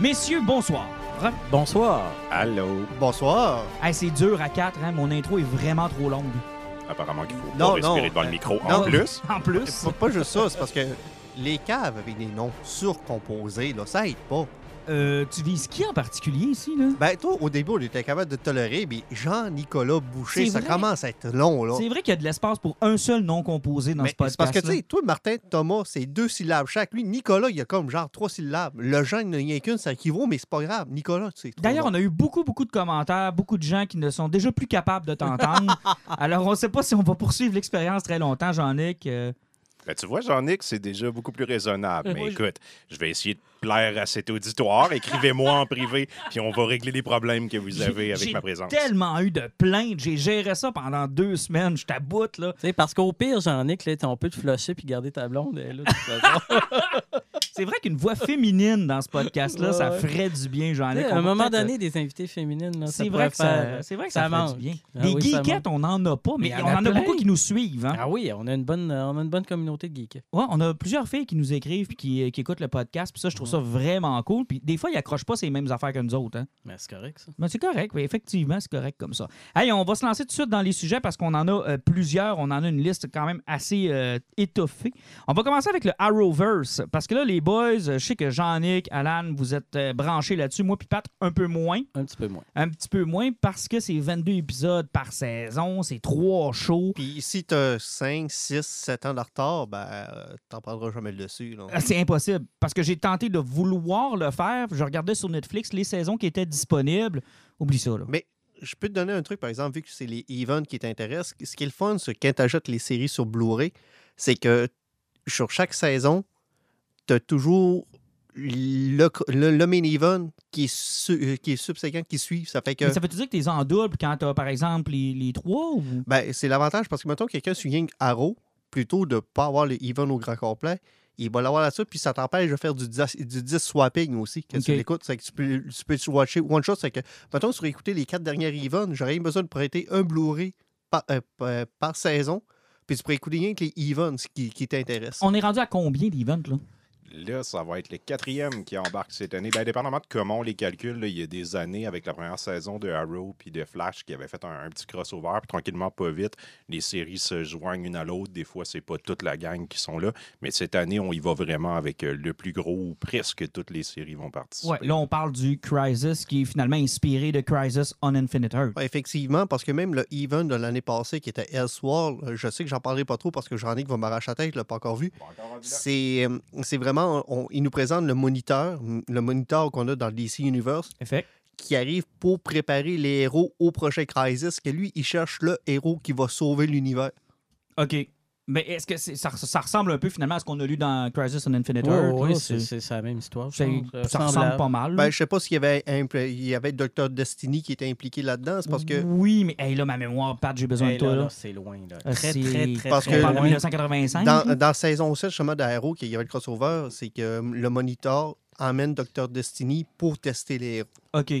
Messieurs, bonsoir. Bonsoir. Allô? Bonsoir. Hey, c'est dur à quatre, hein? mon intro est vraiment trop longue. Apparemment qu'il faut Non, pas respirer non. devant le micro. Non. En plus, En plus, Pas, pas juste ça, c'est parce que les caves avec des noms surcomposés, là, ça aide pas. Euh, tu vises qui en particulier ici, là? Ben, toi, au début, on était capable de tolérer, mais Jean-Nicolas Boucher, ça commence à être long, là. C'est vrai qu'il y a de l'espace pour un seul nom composé dans Mais ce podcast. c'est parce que, tu sais, toi, Martin, Thomas, c'est deux syllabes chaque. Lui, Nicolas, il y a comme genre trois syllabes. Le Jean, il n'y en a qu'une, ça équivaut, mais c'est pas grave. Nicolas, tu sais. D'ailleurs, on a eu beaucoup, beaucoup de commentaires, beaucoup de gens qui ne sont déjà plus capables de t'entendre. Alors, on ne sait pas si on va poursuivre l'expérience très longtemps, Jean-Nic. euh, ben, tu vois, Jean-Nic, c'est déjà beaucoup plus raisonnable. Mais écoute, je vais essayer de plaire à cet auditoire. Écrivez-moi en privé, puis on va régler les problèmes que vous avez j'ai- avec j'ai ma présence. tellement eu de plaintes. J'ai géré ça pendant deux semaines. Je t'aboute, là. Tu sais, parce qu'au pire, Jean-Nic, là, on peut te flusher puis garder ta blonde. elle, là, de toute façon. C'est vrai qu'une voix féminine dans ce podcast-là, ça ferait du bien, Jean-Nic. à un moment donné, des invités féminines, là, euh, ça C'est pourrait vrai, que faire- ça, c'est vrai que ça, ça ferait du bien. Ah Des oui, ça geekettes, on n'en a pas, mais on en a en a beaucoup qui nous suivent. Hein? Ah oui, on a une bonne, on a une bonne communauté de geeks. Ouais, on a plusieurs filles qui nous écrivent puis qui, qui écoutent le podcast. Puis ça, je trouve ça vraiment cool. Puis des fois, ils accrochent pas ces mêmes affaires que nous autres. Hein? Mais c'est correct, ça. Mais c'est correct, oui, effectivement, c'est correct comme ça. Hey, on va se lancer tout de suite dans les sujets parce qu'on en a euh, plusieurs. On en a une liste quand même assez euh, étoffée. On va commencer avec le Arrowverse parce que là, les boys, je sais que Jean-Nic, Alan, vous êtes euh, branchés là-dessus. Moi, puis Pat, un peu moins. Un petit peu moins. Un petit peu moins parce que c'est 22 épisodes par saison, c'est trois shows. Puis si t'as 5, 6, 7 ans de retard, ben, euh, t'en prendras jamais le dessus. Ah, C'est impossible parce que j'ai tenté de vouloir le faire. Je regardais sur Netflix les saisons qui étaient disponibles. Oublie ça, là. Mais je peux te donner un truc, par exemple, vu que c'est les events qui t'intéressent. Ce qui est le fun, c'est quand tu achètes les séries sur Blu-ray, c'est que sur chaque saison, tu as toujours le, le, le main event qui est, su- euh, qui est subséquent, qui suit. Ça fait que. Mais ça veut-tu dire que tu es en double quand tu as, par exemple, les, les trois ou? Ben, c'est l'avantage parce que, mettons, quelqu'un suit Young Arrow, plutôt de ne pas avoir le event au grand complet, il va l'avoir là-dessus, puis ça t'empêche de faire du 10, du 10 swapping aussi quand tu l'écoutes. C'est que tu peux, tu peux watcher one shot. C'est que, mettons, sur écouter les quatre dernières events, j'aurais eu besoin de prêter un Blu-ray par, euh, par- par saison, puis tu pourrais écouter rien que les events qui, qui t'intéressent. On est rendu à combien d'events, là? Là, ça va être le quatrième qui embarque cette année. Ben, dépendamment de comment on les calcule, là, il y a des années avec la première saison de Arrow puis de Flash qui avait fait un, un petit crossover. Puis tranquillement, pas vite, les séries se joignent une à l'autre. Des fois, c'est pas toute la gang qui sont là. Mais cette année, on y va vraiment avec euh, le plus gros ou presque toutes les séries vont participer. Ouais, là, on parle du Crisis qui est finalement inspiré de Crisis on Infinite Earth. Ouais, effectivement, parce que même le event de l'année passée qui était Elseworld, euh, je sais que j'en parlerai pas trop parce que j'en ai qui va m'arracher la tête, je l'ai pas encore vu. C'est euh, on- il nous présente le moniteur, le moniteur qu'on a dans le DC Universe, qui arrive pour préparer les héros au prochain Crisis, que lui, il cherche le héros qui va sauver l'univers. OK. Mais est-ce que c'est- ça, ça ressemble un peu finalement à ce qu'on a lu dans Crisis on Infinite Ouais, Earth? là? c'est la même histoire. Euh, ça ressemble pas mal. Ben, je sais pas s'il y avait, il y avait Dr. Destiny qui était impliqué là-dedans, c'est parce que Oui, mais hey, là, ma mémoire, Pat, j'ai besoin Hey, de toi. là, c'est loin. Là. Euh, Très, c'est- très, très, Parce très On que- parle de loin. 1985. là? dans, dans saison 7, justement, d'Aéro, qu'il y avait le crossover, c'est que euh, le moniteur emmène Dr. Destiny pour tester les héros. OK.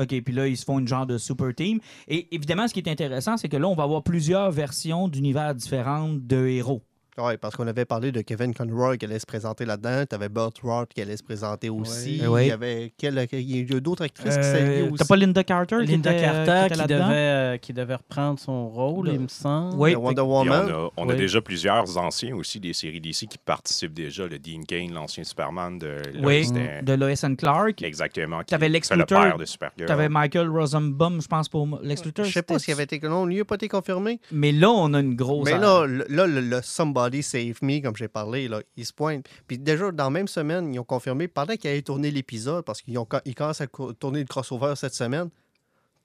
OK, puis là, ils se font une genre de super team. Et évidemment, ce qui est intéressant, c'est que là, on va avoir plusieurs versions d'univers différentes de héros. Oui, parce qu'on avait parlé de Kevin Conroy qui allait se présenter là-dedans. Tu avais Burt Ward qui allait se présenter aussi. Eh. Il y avait quel- il y a d'autres actrices qui s'étaient Euh, aussi. T'as pas Linda Carter qui Linda était, euh, Carter qui qui, devait, euh, qui devait reprendre son rôle, De- il me semble. Oui, Wonder on a, on a déjà plusieurs anciens aussi des séries DC qui participent déjà. Le Dean Kane, l'ancien Superman de Lois, Oui, de Lois and Clark. exactement. qui T'avais Lex le Luthor. père de Supergirl. T'avais Michael Rosenbaum, je pense, pour Lex Luthor. Je sais pas s'il avait été. Non, lui n'a pas été confirmé. Mais là, on a une grosse. Mais là, là, le, le Somebody Save Me, comme j'ai parlé, là, il se pointe. Puis déjà, dans la même semaine, ils ont confirmé, pendant qu'ils avaient tourné l'épisode, parce qu'ils ont, ils commencent à tourner le crossover cette semaine,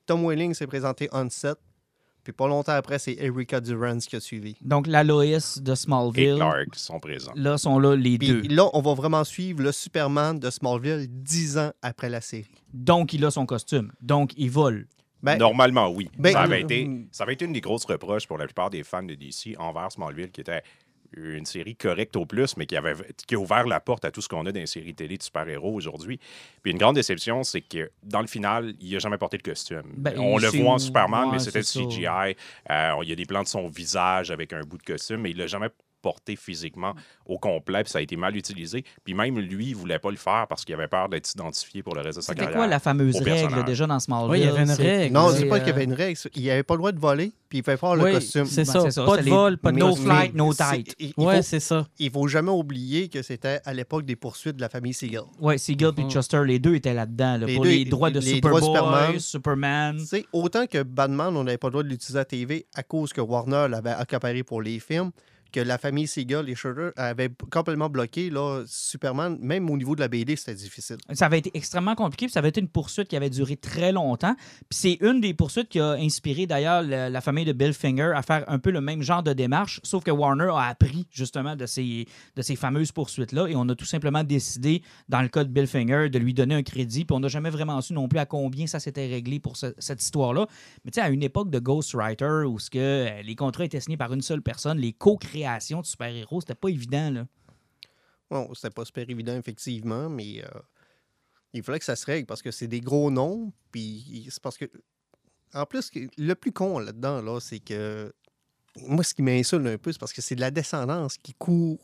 Tom Welling s'est présenté on set Puis pas longtemps après, c'est Erika Durance qui a suivi. Donc, la Lois de Et Smallville. Clark sont présents. Là, sont là les Puis deux. là, on va vraiment suivre le Superman de Smallville dix ans après la série. Donc, il a son costume. Donc, il vole. Ben, Normalement, oui. Ben, ça, avait euh, été, mm. ça avait été une des grosses reproches pour la plupart des fans de DC envers Smallville, qui était une série correcte au plus, mais qui, avait, qui a ouvert la porte à tout ce qu'on a dans les séries télé de super-héros aujourd'hui. Puis une grande déception, c'est que dans le final, il n'a jamais porté de costume. Ben, On le voit en Superman, ouais, mais c'était CGI. Euh, il y a des plans de son visage avec un bout de costume, mais il l'a jamais porté physiquement au complet, puis ça a été mal utilisé. Puis même lui, il voulait pas le faire parce qu'il avait peur d'être identifié pour le reste de sa C'était carrière. quoi la fameuse règle personnage. déjà dans Smallville? Oui, il y avait une règle. non, c'est, c'est pas qu'il y euh, avait une règle. Il n'avait pas le droit de voler, puis il fait faire le Oui, costume. c'est Ben, ça. c'est ça, Pas de vol, pas de No flight, no C'est- tight. Faut, c'est ça. il faut jamais oublier que c'était à l'époque des poursuites de la famille Seagull. Ouais, Seagull et Mhm. Chester, les deux étaient là-dedans. là, Les pour deux- les droits de les droits Superman. Superman. Autant que Batman, on n'avait pas le droit de l'utiliser à TV à cause que Warner l'avait accaparé pour les films, que la famille Seagull et Schroeder avaient complètement bloqué là, Superman, même au niveau de la BD, c'était difficile. Ça avait été extrêmement compliqué, puis ça avait été une poursuite qui avait duré très longtemps. Puis c'est une des poursuites qui a inspiré d'ailleurs la, famille de Bill Finger à faire un peu le même genre de démarche, sauf que Warner a appris justement de ces, de ces fameuses poursuites-là et on a tout simplement décidé, dans le cas de Bill Finger, de lui donner un crédit, puis on n'a jamais vraiment su non plus à combien ça s'était réglé pour ce- cette histoire-là. Mais tu sais, à une époque de Ghostwriter où ce que, euh, les contrats étaient signés par une seule personne, les de super-héros, c'était pas évident. Là. Bon, c'était pas super évident, effectivement, mais euh, il fallait que ça se règle parce que c'est des gros noms, puis c'est parce que. En plus, le plus con là-dedans, là, c'est que. Moi, ce qui m'insulte un peu, c'est parce que c'est de la descendance qui court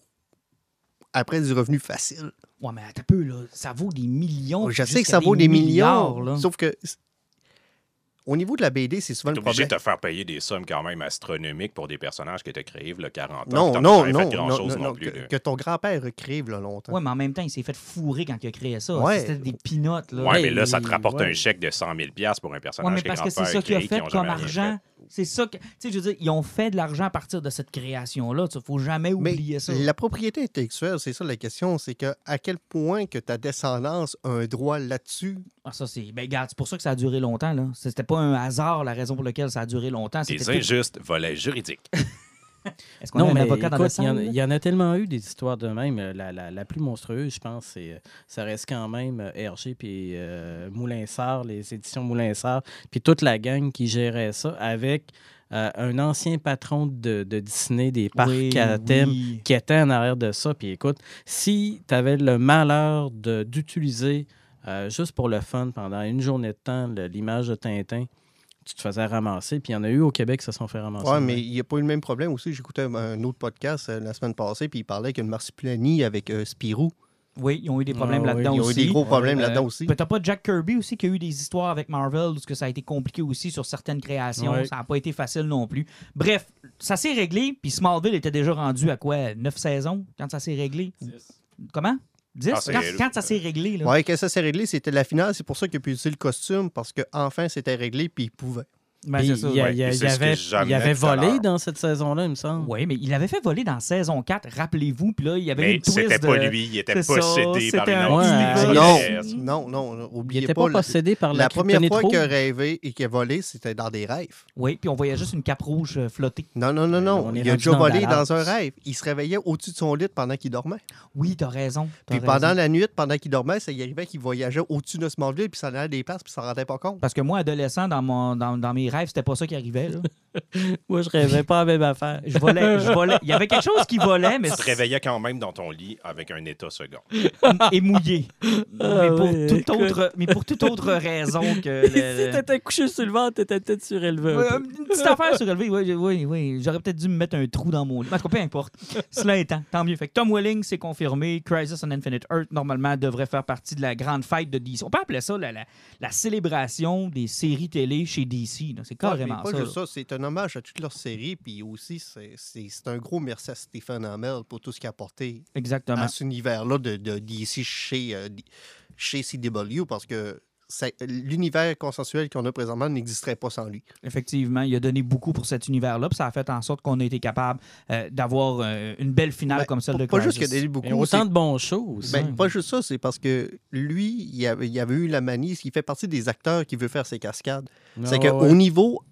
après du revenu facile. Ouais, mais attends un peu, là, ça vaut des millions. Je sais que ça vaut des milliards, millions, là. sauf que. Au niveau de la BD, c'est souvent T'es le obligé problème. de te faire payer des sommes quand même astronomiques pour des personnages qui étaient créés a 40 ans. Non, non, non, non, grand-chose non, non non, plus. que, là. que ton grand-père recrée là, longtemps. Ouais, mais en même temps, il s'est fait fourrer quand il a créé ça. Ouais. C'était des pinottes. Là. Ouais, mais là, ça te rapporte ouais. un chèque de 100 000 pour un personnage Ouais, mais que parce que c'est grand-père ça qu'il a créé, fait comme argent. fait. C'est ça que. Tu sais, je veux dire, ils ont fait de l'argent à partir de cette création-là. Il faut jamais Mais oublier ça. la propriété intellectuelle, c'est ça la question, c'est que à quel point que ta descendance a un droit là-dessus? Ah, ça, c'est. Ben, regarde, c'est pour ça que ça a duré longtemps. là. C'était pas un hasard la raison pour laquelle ça a duré longtemps. Des C'était tout- injustes volets juridiques. Est-ce qu'on a Non, un mais avocat dans écoute, il y, en, y a tellement eu des histoires de même. Euh, La, la- la plus monstrueuse, je pense, c'est euh, ça reste quand même euh, Hergé puis euh, Moulin Sart, les éditions Moulin Sart, puis toute la gang qui gérait ça avec euh, un ancien patron de, de Disney des parcs Oui, à thème oui. qui était en arrière de ça. Puis écoute, si tu avais le malheur de- d'utiliser euh, juste pour le fun pendant une journée de temps le- l'image de Tintin, tu te faisais ramasser. Puis il y en a eu au Québec qui se sont fait ramasser. Ouais, mais il n'y a pas eu le même problème aussi. J'écoutais un- un autre podcast euh, la semaine passée, puis il parlait qu'il y a une marsupilanie avec euh, Spirou. Oui, ils ont eu des problèmes Ah oui, là-dedans Ils ont eu aussi. des gros problèmes Euh, là-dedans aussi. Puis t'as pas Jack Kirby aussi qui a eu des histoires avec Marvel, parce que ça a été compliqué aussi sur certaines créations. Ouais. Ça n'a pas été facile non plus. Bref, ça s'est réglé, puis Smallville était déjà rendu à quoi? Neuf saisons quand ça s'est réglé? Comment? 10? Ah, c'est- quand, quand ça s'est réglé, là. Ouais, quand ça s'est réglé, c'était la finale. C'est pour ça qu'il a pu utiliser le costume, parce qu'enfin, c'était réglé, puis il pouvait. Ben, ça. il, y a- ouais. il y a- Et il c'est y ce que avait, il avait volé dans cette saison-là, il me semble. Oui, mais il l'avait fait voler dans saison 4, rappelez-vous. Puis là, il y avait Mais une twist c'était de... pas lui, il était C'est ça, possédé par c'était une un autre univers. univers. Non, non, non, Il oubliez n'était pas. pas, la- possédé par la, la première fois qu'il a rêvé et qu'il a volé, c'était dans des rêves. Oui, puis on voyait juste une cape rouge euh, flotter. Non, non, non, non. on est Il a déjà volé dans un rêve. Il se réveillait au-dessus de son lit pendant qu'il dormait. Oui, t'as raison. Puis pendant la nuit, pendant qu'il dormait, ça y arrivait qu'il voyageait au-dessus de Smallville, puis ça allait des places, puis il s'en rendait pas compte. Parce que moi, adolescent, dans, mon, dans, dans mes rêves, c'était pas ça qui arrivait. Là. Moi, je rêvais pas à la même affaire. Je volais, je volais. Il y avait quelque chose qui volait, mais Tu te réveillais quand même dans ton lit avec un état second. et mouillé. mais, pour toute autre, mais pour toute autre raison que. si le- le- t'étais couché sur le ventre, t'étais peut-être surélevé. un Ouais, peu. une petite affaire surélevée, oui, oui, oui. J'aurais peut-être dû me mettre un trou dans mon lit. En tout cas, peu importe. Cela étant, tant mieux. Fait que Tom Welling, c'est confirmé. Crisis on Infinite Earth, normalement, devrait faire partie de la grande fête de DC. On peut appeler ça la, la- la célébration des séries télé chez DC. C'est carrément Ouais, ça. pas juste ça, c'est un hommage à toute leur série, puis aussi, c'est- c'est c'est un gros merci à Stephen Amell pour tout ce qu'il a apporté Exactement. à cet univers-là de, de DC chez, euh, chez CW, parce que l'univers consensuel qu'on a présentement n'existerait pas sans lui. Effectivement, il a donné beaucoup pour cet univers-là. puis Ça a fait en sorte qu'on a été capable euh, d'avoir euh, une belle finale Ben, comme celle pas, de pas Crisis. juste qu'il a donné beaucoup, Mais autant de bons shows aussi. ben, pas juste ça, c'est parce que lui, il avait, il avait eu la manie, il fait partie des acteurs qui veut faire ses cascades. Ah C'est qu'au ouais. niveau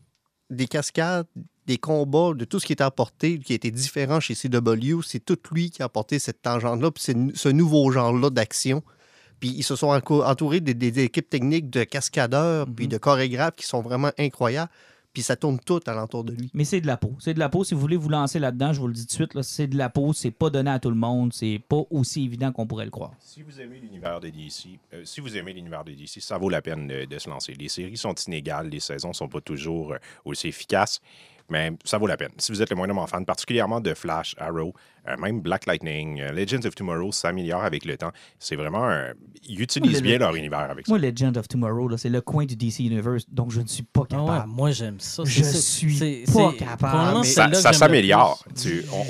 des cascades, des combats, de tout ce qui est apporté, qui était différent chez CW, c'est tout lui qui a apporté cette tangente-là, puis ce nouveau genre-là d'action. Puis ils se sont entourés des, des équipes techniques de cascadeurs, puis Mhm. de chorégraphes qui sont vraiment incroyables. Puis ça tourne tout alentour de lui. Mais c'est de la peau. C'est de la peau. Si vous voulez vous lancer là-dedans, je vous le dis tout de suite, là, c'est de la peau. C'est pas donné à tout le monde. C'est pas aussi évident qu'on pourrait le croire. Si vous aimez l'univers de DC, euh, si vous aimez l'univers de DC, ça vaut la peine de, de se lancer. Les séries sont inégales, les saisons sont pas toujours euh, aussi efficaces, mais ça vaut la peine. Si vous êtes le moindrement fan, particulièrement de Flash, Arrow, même Black Lightning, euh, Legends of Tomorrow s'améliore avec le temps. C'est vraiment un- Ils utilisent bien le- leur univers avec ça. Moi, Legend of Tomorrow, c'est le coin du DC Universe, donc je ne suis pas Ah ouais, capable. moi, j'aime ça. Je suis pas capable. Ça, ça s'améliore.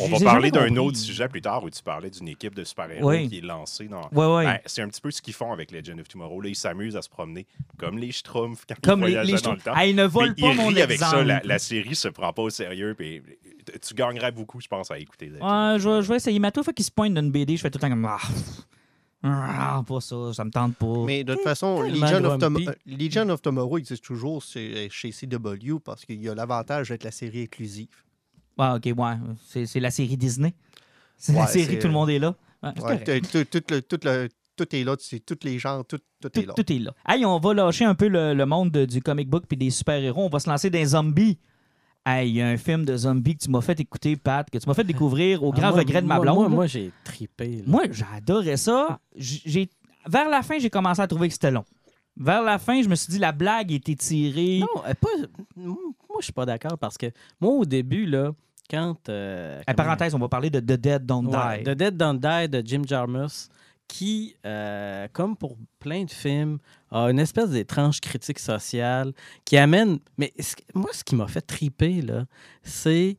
On, va parler d'un autre sujet plus tard où tu parlais d'une équipe de super-héros Oui. qui est lancée dans. Ben, c'est un petit peu ce qu'ils font avec Legend of Tomorrow. Là, ils s'amusent à se promener comme les Schtroumpfs quand Comme ils les, dans le temps. Ah, ils ne volent pas ils mon rient avec exemple. ça. La, la série se prend pas au sérieux. Puis tu gagnerais beaucoup, je pense, à écouter. Ouais, je, vais- je vais essayer. Mais à toute fois qu'il se pointe d'une BD, je fais tout le temps comme. Ah, ah, pas ça, ça me tente pas. Mais de toute façon, tellement Legion of, Tom- Legion of Tomorrow existe toujours chez, CW parce qu'il y a l'avantage d'être la série inclusive. Ouais, ok, ouais. C'est, c'est la série Disney. C'est la série, tout le monde est là. Ouais, Ouais, tout, tout- tout le- tout le- tout est là, c'est tous les genres, tout, tout est là. tout est là. Hey, on va lâcher un peu le, le monde de- du comic book puis des super-héros. On va se lancer dans les zombies. Hey, il y a un film de zombies que tu m'as fait écouter, Pat, que tu m'as fait découvrir au Ah, grand moi- regret de ma blonde. Moi, moi, j'ai tripé. là. Moi, j'adorais ça. J'ai... Vers la fin, j'ai commencé à trouver que c'était long. Vers la fin, je me suis dit, la blague était tirée. Non, euh, pas, moi, je suis pas d'accord parce que moi, au début, là, quand. euh, En comment- parenthèse, on va parler de The Dead Don't Ouais, Die. The Dead Don't Die de Jim Jarmus, qui, euh, comme pour plein de films, a une espèce d'étrange critique sociale qui amène. Mais moi, ce qui m'a fait triper, c'est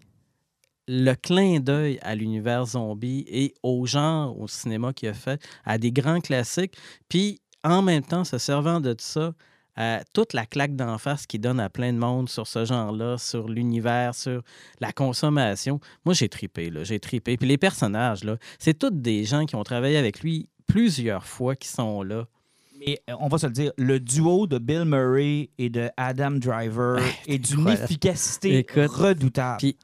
le clin d'œil à l'univers zombie et au genre au cinéma qu'il a fait, à des grands classiques, puis en même temps, se servant de ça, à toute la claque d'en face qu'il donne à plein de monde sur ce genre-là, sur l'univers, sur la consommation. Moi, j'ai tripé, là, j'ai tripé. Puis les personnages, là, c'est tous des gens qui ont travaillé avec lui plusieurs fois qui sont là. Mais euh, on va se le dire, le duo de Bill Murray et de Adam Driver est d'une efficacité Écoute, redoutable. puis-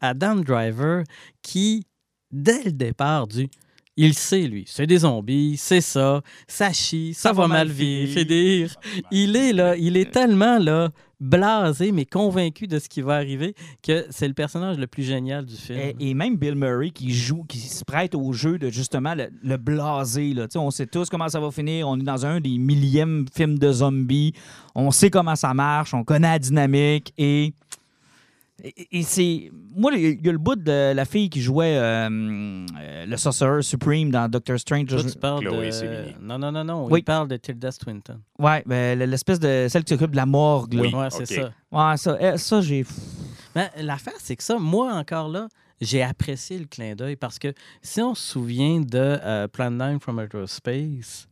Adam Driver qui, dès le départ, du il sait, lui, c'est des zombies, c'est ça, ça chie, ça, va mal vivre, finir. Il est là, il est tellement là, blasé, mais convaincu de ce qui va arriver, que c'est le personnage le plus génial du film. Et, et même Bill Murray qui joue, qui se prête au jeu de justement le, le blasé. Là. On sait tous comment ça va finir. On est dans un des millièmes films de zombies. On sait comment ça marche. On connaît la dynamique. Et, et, et c'est. Moi, il y a le bout de la fille qui jouait euh, euh, le Sorcerer Supreme dans Doctor Strange. Toi, Je- tu parles Chloé de... Non, non, non, non. Oui. Il parle de Tilda Swinton. Ouais, ben, l'espèce de. celle qui s'occupe de la morgue. Là. Oui. Ouais, c'est ça. Ouais, ça, eh, ça j'ai. Ben, L'affaire, c'est que ça, moi, encore là, j'ai apprécié le clin d'œil parce que si on se souvient de euh, Plan 9 from Outer Space,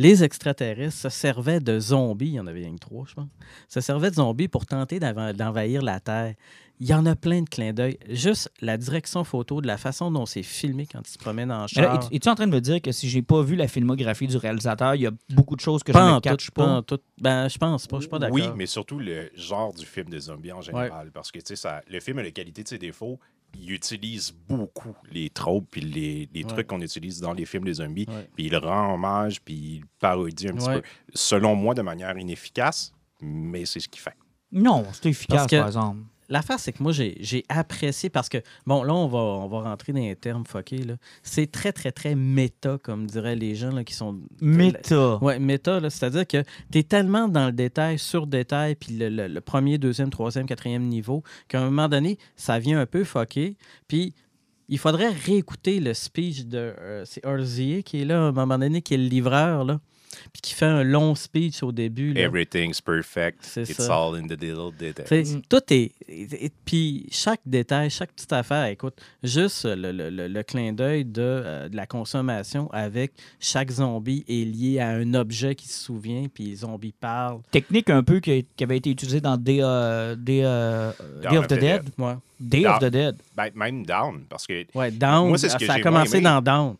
les extraterrestres se servaient de zombies, il y en avait rien que trois, je pense, se servaient de zombies pour tenter d'enva- d'envahir la Terre. Il y en a plein de clins d'œil. Juste la direction photo, de la façon dont c'est filmé quand ils se promènent en char. es- es-tu en train de me dire que si j'ai pas vu la filmographie du réalisateur, il y a beaucoup de choses que je ne catch tout, pas? pas? en tout. Ben, je pense pas, je suis pas d'accord. Oui, mais surtout le genre du film de zombies en général. Parce que tu sais, ça- le film a la qualité de ses défauts. Il utilise beaucoup les tropes puis les, les Ouais. trucs qu'on utilise dans les films de zombies. Puis il rend hommage puis il parodie un petit Ouais. peu. Selon moi, de manière inefficace, mais c'est ce qu'il fait. Non, c'est efficace, que- par exemple. L'affaire, c'est que moi, j'ai apprécié parce que, bon, là, on va, on va rentrer dans les termes fuckés. là. C'est très, très, très méta, comme diraient les gens là, qui sont. Méta. Ouais, méta, là, c'est-à-dire que tu es tellement dans le détail, sur détail, puis le, le- le premier, deuxième, troisième, quatrième niveau, qu'à un moment donné, ça vient un peu fucké. Puis il faudrait réécouter le speech de. euh, c'est Orzier qui est là, à un moment donné, qui est le livreur, là, puis qui fait un long speech au début. là. Everything's perfect. C'est It's ça. all in the little details. Mm. Tout est. et- et- Puis chaque détail, chaque petite affaire, écoute, juste le, le- le- le clin d'œil de, euh, de la consommation avec chaque zombie est lié à un objet qui se souvient, puis les zombies parlent. Technique un peu qui, qui avait été utilisée dans Day, euh, Day, euh, Day of the Dead. Ouais, Day of the Dead. Ben, même down, parce que ouais Down, Moi, c'est ce que ça a commencé moins dans Down.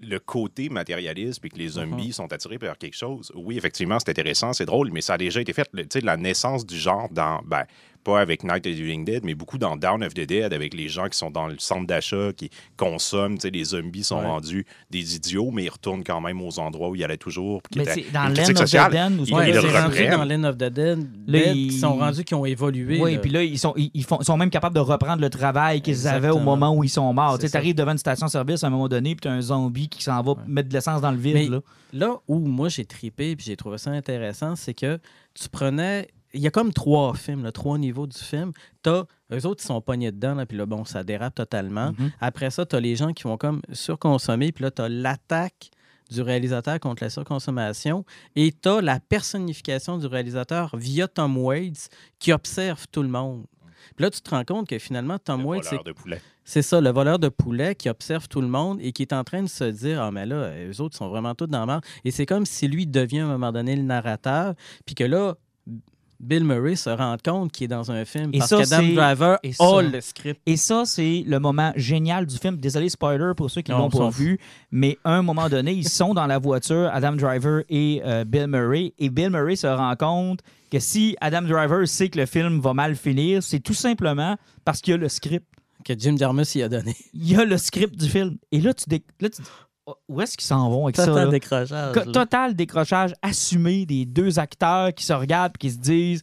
Le côté matérialiste et que les Mhm. zombies sont attirés par quelque chose, oui, effectivement, c'est intéressant, c'est drôle, mais ça a déjà été fait. Tu sais, la naissance du genre dans. Ben, pas avec Night of the Living Dead, mais beaucoup dans Down of the Dead, avec les gens qui sont dans le centre d'achat, qui consomment. Tu sais, les zombies sont Ouais. rendus des idiots, mais ils retournent quand même aux endroits où ils allaient toujours. qui Mais étaient c'est dans Land of the où Ils- Ouais, ils le dans Land of the Dead, Là, Dead, ils- sont rendus, qui ont évolué. Oui, puis là, ils sont, ils, ils font, sont même capables de reprendre le travail qu'ils avaient au moment où ils sont morts. C'est Tu arrives devant une station-service à un moment donné, puis tu as un zombie qui s'en va mettre de l'essence dans le vide. Mais- là. Là où moi j'ai tripé puis j'ai trouvé ça intéressant, c'est que tu prenais. Il y a comme trois films, là, trois niveaux du film. T'as eux autres, ils sont pognés dedans, là, puis là, bon, ça dérape totalement. Mhm. Après ça, tu as les gens qui vont comme surconsommer, puis là, tu as l'attaque du réalisateur contre la surconsommation et tu as la personnification du réalisateur via Tom Waits qui observe tout le monde. Puis là, tu te rends compte que finalement, Tom Waits, c'est voleur de poulet. c'est ça, le voleur de poulet qui observe tout le monde et qui est en train de se dire Ah, mais là, eux autres sont vraiment tous dans la merde. Et c'est comme si lui devient à un moment donné le narrateur, puis que là, Bill Murray se rend compte qu'il est dans un film Et parce ça, Driver et a ça- le script. Et ça, c'est le moment génial du film. Désolé, spoiler pour ceux qui l'ont on pas vu, mais à un moment donné, ils sont dans la voiture, Adam Driver et euh, Bill Murray, et Bill Murray se rend compte que si Adam Driver sait que le film va mal finir, c'est tout simplement parce qu'il y a le script. Que Jim Jarmus y a donné. Il y a le script du film. Et là, tu, dé- là, tu dis, où est-ce qu'ils s'en vont avec ça? Total décrochage. Là. Total décrochage assumé des deux acteurs qui se regardent et qui se disent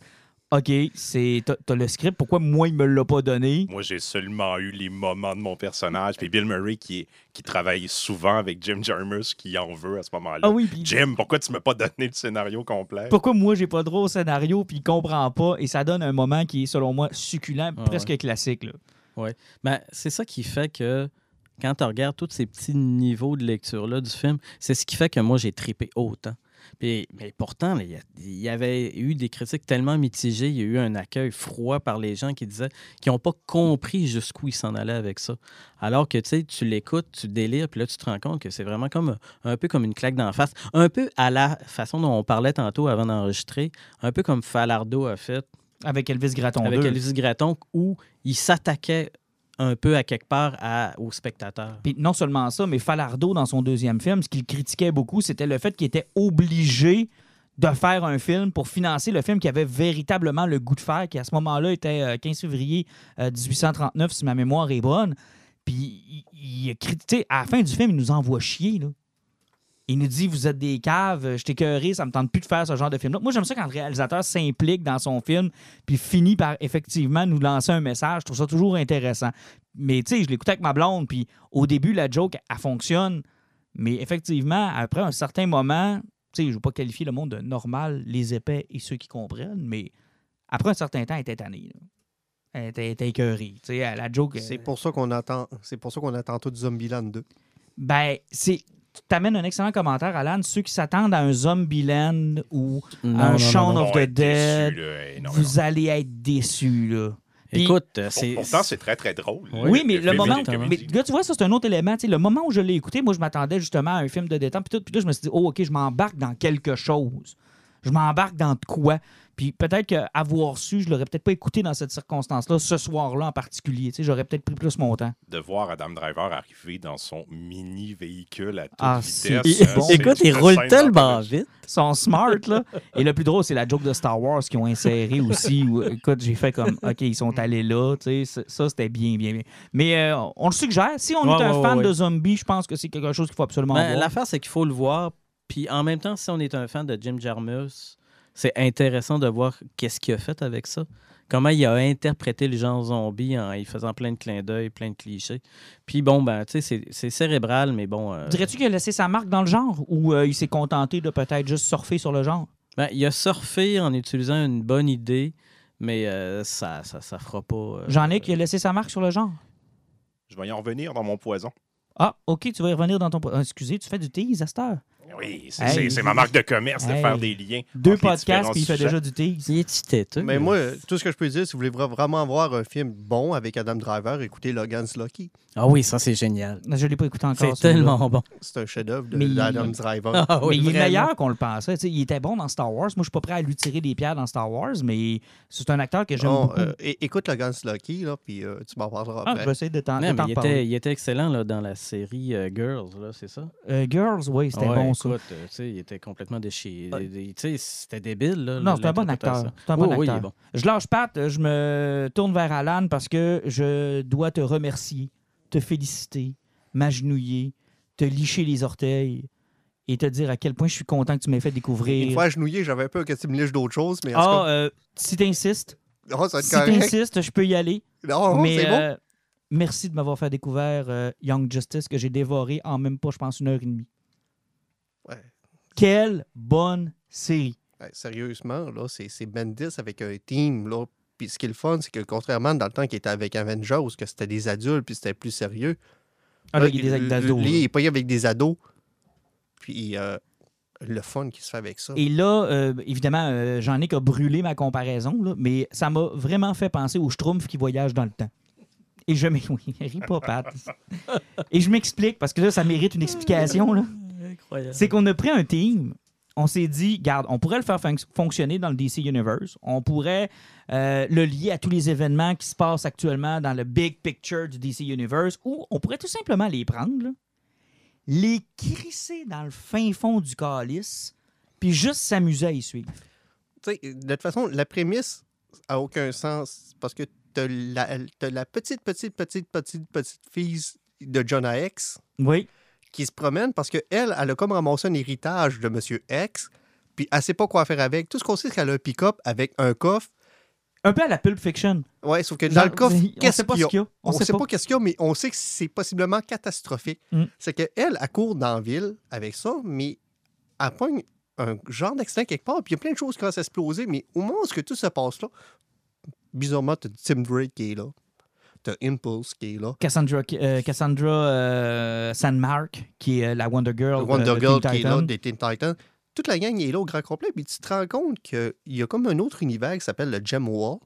OK, c'est t'as t'as le script, pourquoi moi il me l'a pas donné? Moi, j'ai seulement eu les moments de mon personnage. Puis Bill Murray, qui, est- qui travaille souvent avec Jim Jarmus, qui en veut à ce moment-là. Ah oui, puis Jim, pourquoi tu m'as pas donné le scénario complet? pourquoi moi j'ai pas droit au scénario puis il comprend pas? Et ça donne un moment qui est selon moi succulent, Ah presque classique là. Ben, c'est ça qui fait que quand tu regardes tous ces petits niveaux de lecture-là du film, c'est ce qui fait que moi, j'ai tripé autant. Puis, mais pourtant, il y avait eu des critiques tellement mitigées, il y a eu un accueil froid par les gens qui disaient qu'ils n'ont pas compris jusqu'où ils s'en allaient avec ça. Alors que tu sais, tu l'écoutes, tu délires, puis là, tu te rends compte que c'est vraiment comme un peu comme une claque d'en face. Un peu à la façon dont on parlait tantôt avant d'enregistrer, un peu comme Falardo a fait Avec Elvis Gratton avec 2. Elvis Gratton, où il s'attaquait un peu à quelque part aux spectateurs. Puis non seulement ça, mais Falardo, dans son deuxième film, ce qu'il critiquait beaucoup, c'était le fait qu'il était obligé de faire un film pour financer le film qui avait véritablement le goût de faire, qui à ce moment-là était euh, 15 février euh, 1839, si ma mémoire est bonne. Puis il, il à la fin du film, il nous envoie chier. Là. Il nous dit Vous êtes des caves, je t'ai écœuré, ça me tente plus de faire ce genre de film-là. Moi, j'aime ça quand le réalisateur s'implique dans son film, puis finit par effectivement nous lancer un message. Je trouve ça toujours intéressant. Mais tu sais, je l'écoutais avec ma blonde, puis au début, la joke, elle fonctionne. Mais effectivement, après un certain moment, tu sais, je ne veux pas qualifier le monde de normal, les épais et ceux qui comprennent, mais après un certain temps, elle était tannée. là. Elle était, était écœurée. Tu sais, la joke. C'est euh, pour ça qu'on attend. C'est pour ça qu'on attend tout Zombieland 2. Ben, c'est. Tu t'amènes un excellent commentaire, Alan. Ceux qui s'attendent à un Zombieland ou Non, un non, Shaun non, non. of the Dead, déçus, là, énormément. vous allez être déçus, là. Puis- Écoute, Pour- c'est. Pourtant, c'est très, très drôle. Oui, mais le moment. Mais, tu vois, ça, c'est un autre élément. Tu sais, le moment où je l'ai écouté, moi, je m'attendais justement à un film de détente. Puis, tout, puis là, je me suis dit, oh, OK, je m'embarque dans quelque chose. Je m'embarque dans de quoi? Puis peut-être qu'avoir su, je l'aurais peut-être pas écouté dans cette circonstance-là, ce soir-là en particulier. Tu sais, j'aurais peut-être pris plus mon temps. de voir Adam Driver arriver dans son mini véhicule à toute Ah, vitesse. hein, bon. c'est Écoute, il roule tellement vite. Ils sont smart, là. Et le plus drôle, c'est la joke de Star Wars qu'ils ont inséré aussi. Où, écoute, j'ai fait comme, OK, ils sont allés là. Tu sais, ça, ça, c'était bien, bien, bien. Mais euh, on le suggère. Si on Ouais, est un ouais, fan ouais. de zombies, je pense que c'est quelque chose qu'il faut absolument Ben, voir. L'affaire, c'est qu'il faut le voir. Puis en même temps, si on est un fan de Jim Jarmus, c'est intéressant de voir qu'est-ce qu'il a fait avec ça. Comment il a interprété le genre zombie en y faisant plein de clins d'œil, plein de clichés. Puis bon, ben, tu sais, c'est- cérébral, mais bon. euh, Dirais-tu qu'il a laissé sa marque dans le genre ou euh, il s'est contenté de peut-être juste surfer sur le genre? ben, il a surfé en utilisant une bonne idée, mais euh, ça, ça, ça fera pas. euh, Jean-Nic, il a laissé sa marque sur le genre? Je vais y en revenir dans mon poison. Ah, OK, tu vas y revenir dans ton... Ah, excusez, tu fais du tease à cette heure? Oui, c'est Hey. c'est- c'est ma marque de commerce de faire des liens. Deux podcasts, puis il fait déjà du tease. Il est têteux. Mais moi, tout ce que je peux dire, si vous voulez vra- vraiment voir un film bon avec Adam Driver, écoutez Logan's Lucky. Ah oui, ça, c'est génial. Je ne l'ai pas écouté encore. C'est tellement bon. C'est un chef-d'œuvre d'Adam Driver. Ah oui, mais il est meilleur qu'on le pensait. Tu sais, il était bon dans Star Wars. Moi, je suis pas prêt à lui tirer des pierres dans Star Wars, mais c'est un acteur que j'aime Bon, beaucoup. euh, écoute Logan's Lucky, là, puis euh, tu m'en parleras Ah, après. je vais essayer de t'en parler. était, il était excellent là, dans la série euh, Girls, là, c'est ça? Girls, oui, c'était Ouais, bon ça. Écoute, euh, tu sais, il était complètement déchiré. Ah. Tu sais, c'était débile. Là, Non, c'est un bon acteur. C'est un bon Oh, oui, acteur. bon. Je lâche Pat, je me tourne vers Alan parce que je dois te remercier, te féliciter, m'agenouiller, te licher les orteils et te dire à quel point je suis content que tu m'aies fait découvrir. Une fois agenouillé, j'avais peur que tu me liches d'autres choses, mais ah, cas, euh, si t'insistes, oh, ça va être si t'insistes, je peux y aller. Non, mais c'est bon. euh, merci de m'avoir fait découvrir euh, Young Justice que j'ai dévoré en même pas, je pense, une heure et demie. Quelle bonne série. Ouais, sérieusement, là, c'est Bendis avec un team, là. Puis ce qui est le fun, c'est que contrairement dans le temps qu'il était avec Avengers, que c'était des adultes, puis c'était plus sérieux. Ah, là, il y a des ados, lui, là. il est pas avec des ados. Puis euh, le fun qui se fait avec ça. Et là, euh, évidemment, euh, j'en ai qu'à brûler ma comparaison, là, mais ça m'a vraiment fait penser au Schtroumpf qui voyage dans le temps. Et je m'ex- oui, ris pas, Pat. Et je m'explique, parce que là, ça mérite une explication. là. Incroyable. C'est qu'on a pris un team, on s'est dit, garde, on pourrait le faire fonc- fonctionner dans le DC Universe, on pourrait euh, le lier à tous les événements qui se passent actuellement dans le big picture du DC Universe, ou on pourrait tout simplement les prendre, là, les crisser dans le fin fond du calice, puis juste s'amuser à y suivre. Tu sais, de toute façon, la prémisse a aucun sens parce que t'as la, t'as la petite, petite, petite, petite, petite fille de Jonah X Oui. Qui se promène parce qu'elle, elle a comme ramassé un héritage de Monsieur X, puis elle sait pas quoi faire avec. Tout ce qu'on sait, c'est qu'elle a un pick-up avec un coffre. Un peu à la Pulp Fiction. Ouais, sauf que dans Genre, le coffre, on qu'est-ce sait pas qu'il y ce a? qu'il y a. On, sait pas, qu'est-ce qu'il y a, mais on sait que c'est possiblement catastrophique. Mm. C'est qu'elle, elle court dans la ville avec ça, mais elle pogne un genre d'accident quelque part, puis il y a plein de choses qui commencent à exploser, mais au moment où ce que tout se passe là, bizarrement, t'as Tim Drake qui est là, t'as Impulse qui est là, Cassandra, euh, Cassandra euh, Sandmark, qui est euh, la Wonder Girl. de- Wonder de Girl qui est là, des Teen Titans. Toute la gang est là au grand complet, puis tu te rends compte qu'il y a comme un autre univers qui s'appelle le Gem Wall.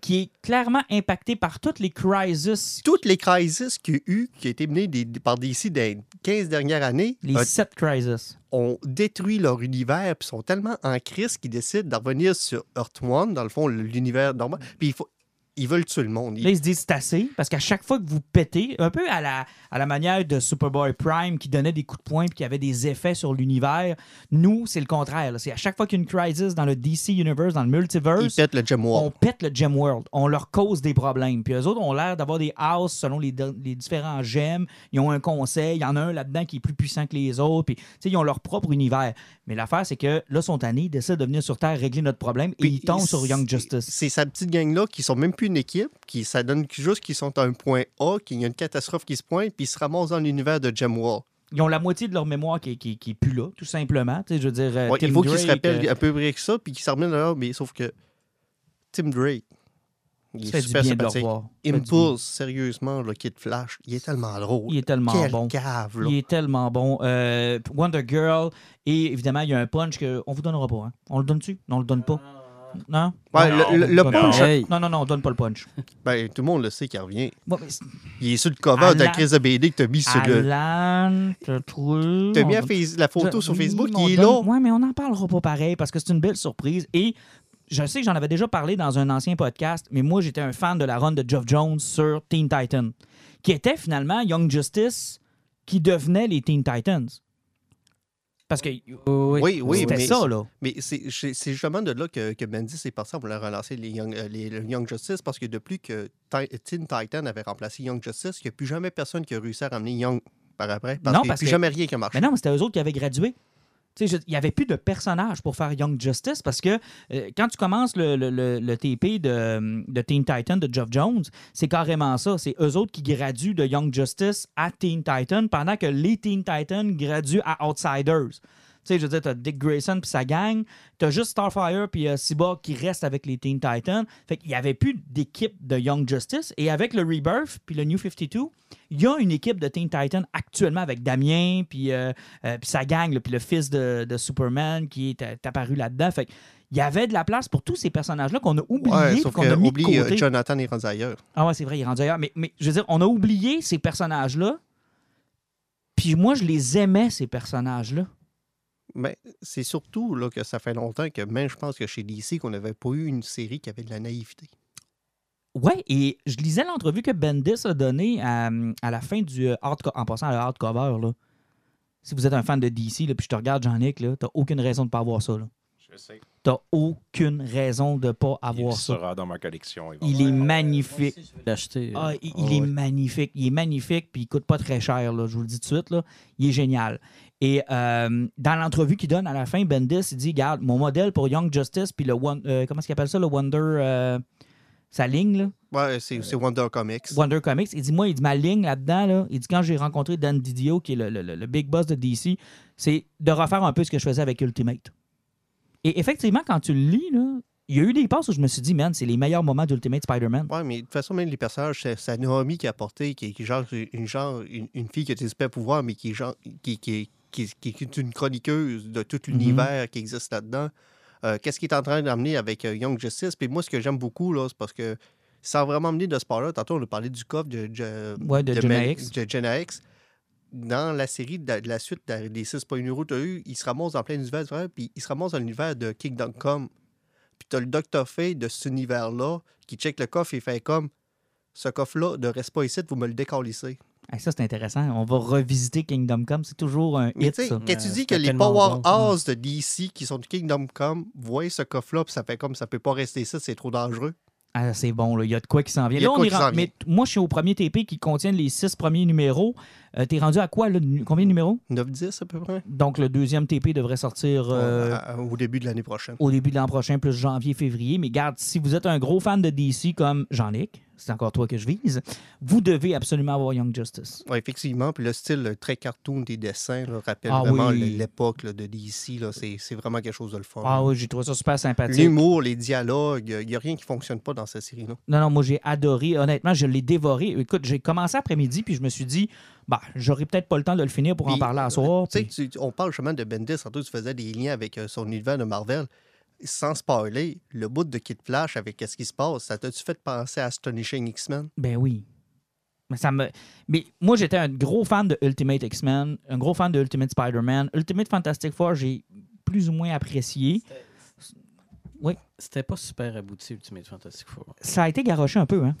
qui est clairement impacté par toutes les crises, Toutes les crises qu'il y a eu, qui ont été menées des- par DC les 15 dernières années, les euh, sept crises. ont détruit leur univers puis sont tellement en crise qu'ils décident de revenir sur Earth One, dans le fond, l'univers normal. Puis il faut, ils veulent tuer le monde. Ils- Là, ils se disent c'est assez, parce qu'à chaque fois que vous pétez, un peu à la, à la manière de Superboy Prime qui donnait des coups de poing et qui avait des effets sur l'univers, nous, c'est le contraire. C'est à chaque fois qu'il y a une crisis dans le DC Universe, dans le multiverse, pètent le Gem Wall. on pète le Gem World. On leur cause des problèmes. Puis eux autres ont l'air d'avoir des houses selon les, les différents gemmes. Ils ont un conseil. Il y en a un là-dedans qui est plus puissant que les autres. Puis, ils ont leur propre univers. Mais l'affaire, c'est que là, sont tannés, ils décident de venir sur Terre régler notre problème et Puis ils tombent sur Young Justice. C'est sa petite gang-là qui sont même plus une équipe, qui ça donne juste qu'ils sont à un point A, qu'il y a une catastrophe qui se pointe, puis ils se ramassent dans l'univers de Gem Wall. Ils ont la moitié de leur mémoire qui, qui, qui est plus là, tout simplement. Tu sais, je veux dire, euh, Ouais, Tim il faut qu'ils se rappellent euh, un peu près que ça, puis qu'ils se remettent là, mais sauf que Tim Drake, il est super sympathique. Impulse, sérieusement, le Kid Flash, il est tellement drôle. Il est tellement bon. cave, là. Il est tellement bon. Euh, Wonder Girl, et évidemment, il y a un punch qu'on vous donnera pas. Hein. On le donne-tu? Non, on le donne pas. Non? Ouais, Non, le- on le- punch-. Hey. Non, non, non, on donne pas le punch. Ben, tout le monde le sait qu'il revient. Bon, mais c'est- Il est sur le cover de la crise de BD que tu as mis sur le. Alan, t'as trouvé. Tu as mis on la, face- la photo Je- sur oui, Facebook, on il est donne- là. Ouais, mais on n'en parlera pas pareil parce que c'est une belle surprise. Et je sais que j'en avais déjà parlé dans un ancien podcast, mais moi, j'étais un fan de la run de Geoff Jones sur Teen Titans, qui était finalement Young Justice qui devenait les Teen Titans. Parce que Oui, oui, c'était ça, là. mais c'est justement de là que, que Bendis est parti pour relancer les Young, euh, les, Young Justice parce que depuis que Teen Titan avait remplacé Young Justice, il n'y a plus jamais personne qui a réussi à ramener Young par après. Parce Non, qu'il n'y a parce plus que- jamais rien qui a marché. Mais non, mais c'était eux autres qui avaient gradué. Il n'y avait plus de personnages pour faire Young Justice parce que euh, quand tu commences le TP de, de Teen Titan de Geoff Jones, c'est carrément ça. C'est eux autres qui graduent de Young Justice à Teen Titan pendant que les Teen Titans graduent à Outsiders. Tu sais, je veux dire, t'as Dick Grayson puis sa gang, t'as juste Starfire puis euh, Cyborg qui restent avec les Teen Titans. Fait qu'il n'y avait plus d'équipe de Young Justice. Et avec le Rebirth puis le New 52, il y a une équipe de Teen Titans actuellement avec Damien puis euh, euh, sa gang, puis le fils de, de Superman qui est, apparu là-dedans. Fait il y avait de la place pour tous ces personnages-là qu'on a oubliés, Ouais, sauf qu'on a mis de côté. Jonathan est rendu ailleurs. Ah ouais, c'est vrai, il est rendu ailleurs. Mais, mais je veux dire, on a oublié ces personnages-là. Puis moi, je les aimais, ces personnages-là. Mais c'est surtout là, que ça fait longtemps que même je pense que chez DC, qu'on n'avait pas eu une série qui avait de la naïveté. Ouais, et je lisais l'entrevue que Bendis a donnée à, à la fin du euh, hardco- en passant à le hardcover, là. si vous êtes un fan de DC, là, puis je te regarde, Jean-Nic, là, t'as aucune raison de ne pas avoir ça. Là. Je sais. T'as aucune raison de ne pas Il avoir ça. sera dans ma collection. Il est magnifique. L'acheter. Ah, euh, il, ah il est ouais. magnifique. Il est magnifique, puis il coûte pas très cher, là, je vous le dis tout de suite. Là. Il est génial. Et euh, dans l'entrevue qu'il donne à la fin, Bendis, il dit Regarde, mon modèle pour Young Justice, puis le Won- euh, comment est-ce qu'il appelle ça, le Wonder. euh, sa ligne, là, Ouais, c'est Wonder Comics. Wonder Comics. Il dit Moi, il dit ma ligne là-dedans, là, il dit quand j'ai rencontré Dan Didio, qui est le, le- le- big boss de DC, c'est de refaire un peu ce que je faisais avec Ultimate. Et effectivement, quand tu le lis, là, il y a eu des passes où je me suis dit, man, c'est les meilleurs moments d'Ultimate Spider-Man. Ouais, mais de toute façon, même les personnages, c'est Naomi qui a apporté, qui est, qui est genre, une, genre une, une fille qui a des super pouvoirs, mais qui est, genre, qui, qui, qui, est une chroniqueuse de tout Mhm. l'univers qui existe là-dedans. Euh, Qu'est-ce qu'il est en train d'amener avec euh, Young Justice? Puis moi, ce que j'aime beaucoup, là, c'est parce que sans vraiment amener de ce part-là, tantôt, on a parlé du coffre de, de, Ouais, de X. de X. Dans la série de la, suite de- des six premiers numéros, tu as eu, il se ramasse dans plein d'univers différents, puis il se ramasse dans l'univers de Kingdom Come. Puis tu as le Dr. Fate de cet univers-là qui check le coffre et fait comme ce coffre-là ne reste pas ici, vous me le décalissez. Ah, ça, c'est intéressant. On va revisiter Kingdom Come. C'est toujours un Mais hit, tu sais, ça. quand tu dis que les tellement powerhouse de DC qui sont de Kingdom Come voient ce coffre-là, puis ça fait comme ça peut pas rester ça, c'est trop dangereux. Ah, c'est bon, là. Il y a de quoi qui s'en vient. Là, on est. Mais moi, je suis au premier TP qui contient les six premiers numéros. Euh, T'es rendu à quoi, là? Combien de numéros? 9-10 à peu près. Donc, le deuxième TP devrait sortir euh, au début de l'année prochaine. au début de l'an prochain, plus janvier, février. Mais garde, si vous êtes un gros fan de DC comme Jean-Nic, c'est encore toi que je vise, vous devez absolument avoir Young Justice. Oui, effectivement. Puis le style euh, très cartoon des dessins là, rappelle Ah vraiment oui. l'époque de DC. C'est vraiment quelque chose de le fun. Ah oui, j'ai trouvé ça super sympathique. L'humour, les dialogues, il n'y a rien qui fonctionne pas dans cette série-là. Non, non, moi j'ai adoré. Honnêtement, je l'ai dévoré. Écoute, j'ai commencé après-midi, puis je me suis dit, bah, j'aurais peut-être pas le temps de le finir pour en parler à soir. Tu sais, puis- tu- on parle justement de Bendis, tantôt tu faisais des liens avec euh, son univers de Marvel. Sans spoiler, le bout de Kid Flash avec ce qui se passe, ça t'a-tu fait penser à Astonishing X-Men? Ben oui. Mais, ça me... Mais moi, j'étais un gros fan de Ultimate X-Men, un gros fan de Ultimate Spider-Man. Ultimate Fantastic Four, j'ai plus ou moins apprécié. C'était pas super abouti, Ultimate Fantastic Four. Ça a été garoché un peu, hein?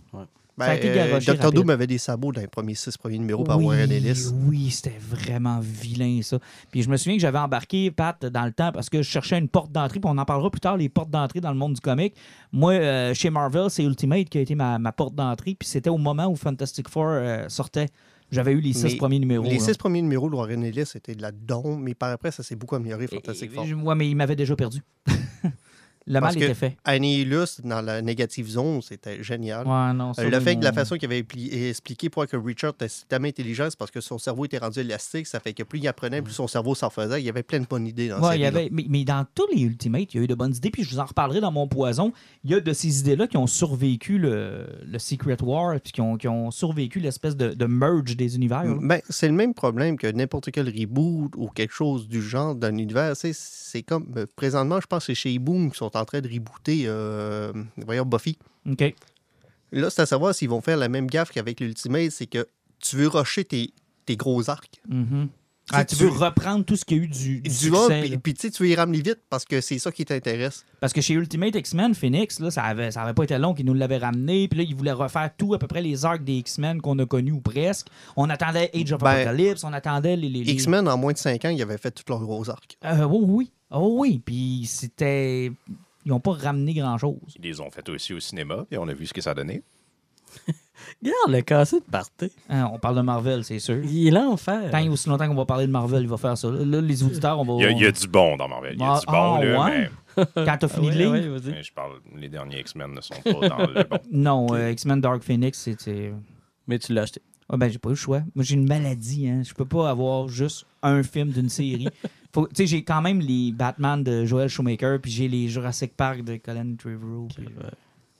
Ben, Ça a été euh, Dr. Doom avait des sabots dans les premiers six premiers numéros par oui, Warren Ellis. oui, c'était vraiment vilain, ça. Puis je me souviens que j'avais embarqué, Pat, dans le temps, parce que je cherchais une porte d'entrée, puis on en parlera plus tard, les portes d'entrée dans le monde du comic. Moi, euh, chez Marvel, c'est Ultimate qui a été ma, ma porte d'entrée, puis c'était au moment où Fantastic Four euh, sortait. J'avais eu les six Mais premiers numéros. Les là. six premiers numéros de Warren Ellis étaient de la don, mais par après, ça s'est beaucoup amélioré, Fantastic Four. ouais, mais il m'avait déjà perdu. le Parce mal que- était fait. Annihilus, dans la négative zone, c'était génial. Ouais, non, ça, Euh, le fait que la façon qu'il avait pli- expliqué pourquoi que Richard était tellement intelligent, c'est parce que son cerveau était rendu élastique. Ça fait que plus il apprenait, plus son cerveau s'en faisait. Il y avait plein de bonnes idées dans Ouais, il y avait, mais, mais dans tous les Ultimates, il y a eu de bonnes idées, puis je vous en reparlerai dans mon poison. Il y a de ces idées-là qui ont survécu le, le Secret War, puis qui ont, qui ont survécu l'espèce de, de merge des univers. Ben, c'est le même problème que n'importe quel reboot ou quelque chose du genre d'un univers. C'est comme euh, présentement, je pense que c'est chez Boom qui sont en train de rebooter euh, voyons, Buffy. OK. Là, c'est à savoir s'ils vont faire la même gaffe qu'avec l'Ultimate, c'est que tu veux rusher tes, tes gros arcs. Mhm. Ah, tu tu veux reprendre tout ce qu'il y a eu du, du Du succès, puis puis tu sais, tu veux y ramener vite parce que c'est ça qui t'intéresse. Parce que chez Ultimate X-Men, Phoenix, là, ça avait, ça avait pas été long qu'ils nous l'avaient ramené. Puis là, ils voulaient refaire tout, à peu près les arcs des X-Men qu'on a connus ou presque. On attendait Age of Ben, Apocalypse, on attendait les. les, les- X-Men, en moins de 5 ans, ils avaient fait tous leurs gros arcs. Euh, oui, oui. Oh oui. Puis c'était. Ils n'ont pas ramené grand-chose. Ils les ont fait aussi au cinéma et on a vu ce que ça donnait. Regarde, le cassé de party. Hein, on parle de Marvel, c'est sûr. Il est l'enfer. Tant et aussi longtemps qu'on va parler de Marvel, il va faire ça. Là, Là, les auditeurs, on va. Il y, a, il y a du bon dans Marvel. Il y a Ah, du bon, ah, là, ouais? Quand t'as fini de lire. Ouais, mais je parle, les derniers X-Men ne sont pas dans le bon. Non, euh, X-Men Dark Phoenix, c'était. Mais tu l'as acheté. Ah ben, j'ai pas eu le choix. Moi, j'ai une maladie, hein. Je peux pas avoir juste un film d'une série. Faut- Tu sais, j'ai quand même les Batman de Joel Schumacher, puis j'ai les Jurassic Park de Colin Trevorrow. puis-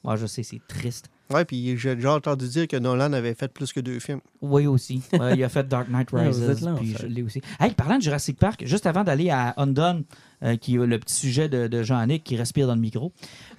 Ouais, je sais, c'est triste. Ouais, puis j'ai déjà entendu dire que Nolan avait fait plus que deux films. Oui, aussi. Ouais, il a fait Dark Knight Rises, puis fait. je l'ai aussi. Hey, parlant de Jurassic Park, juste avant d'aller à Undone, euh, qui le petit sujet de, de Jean-Nic qui respire dans le micro.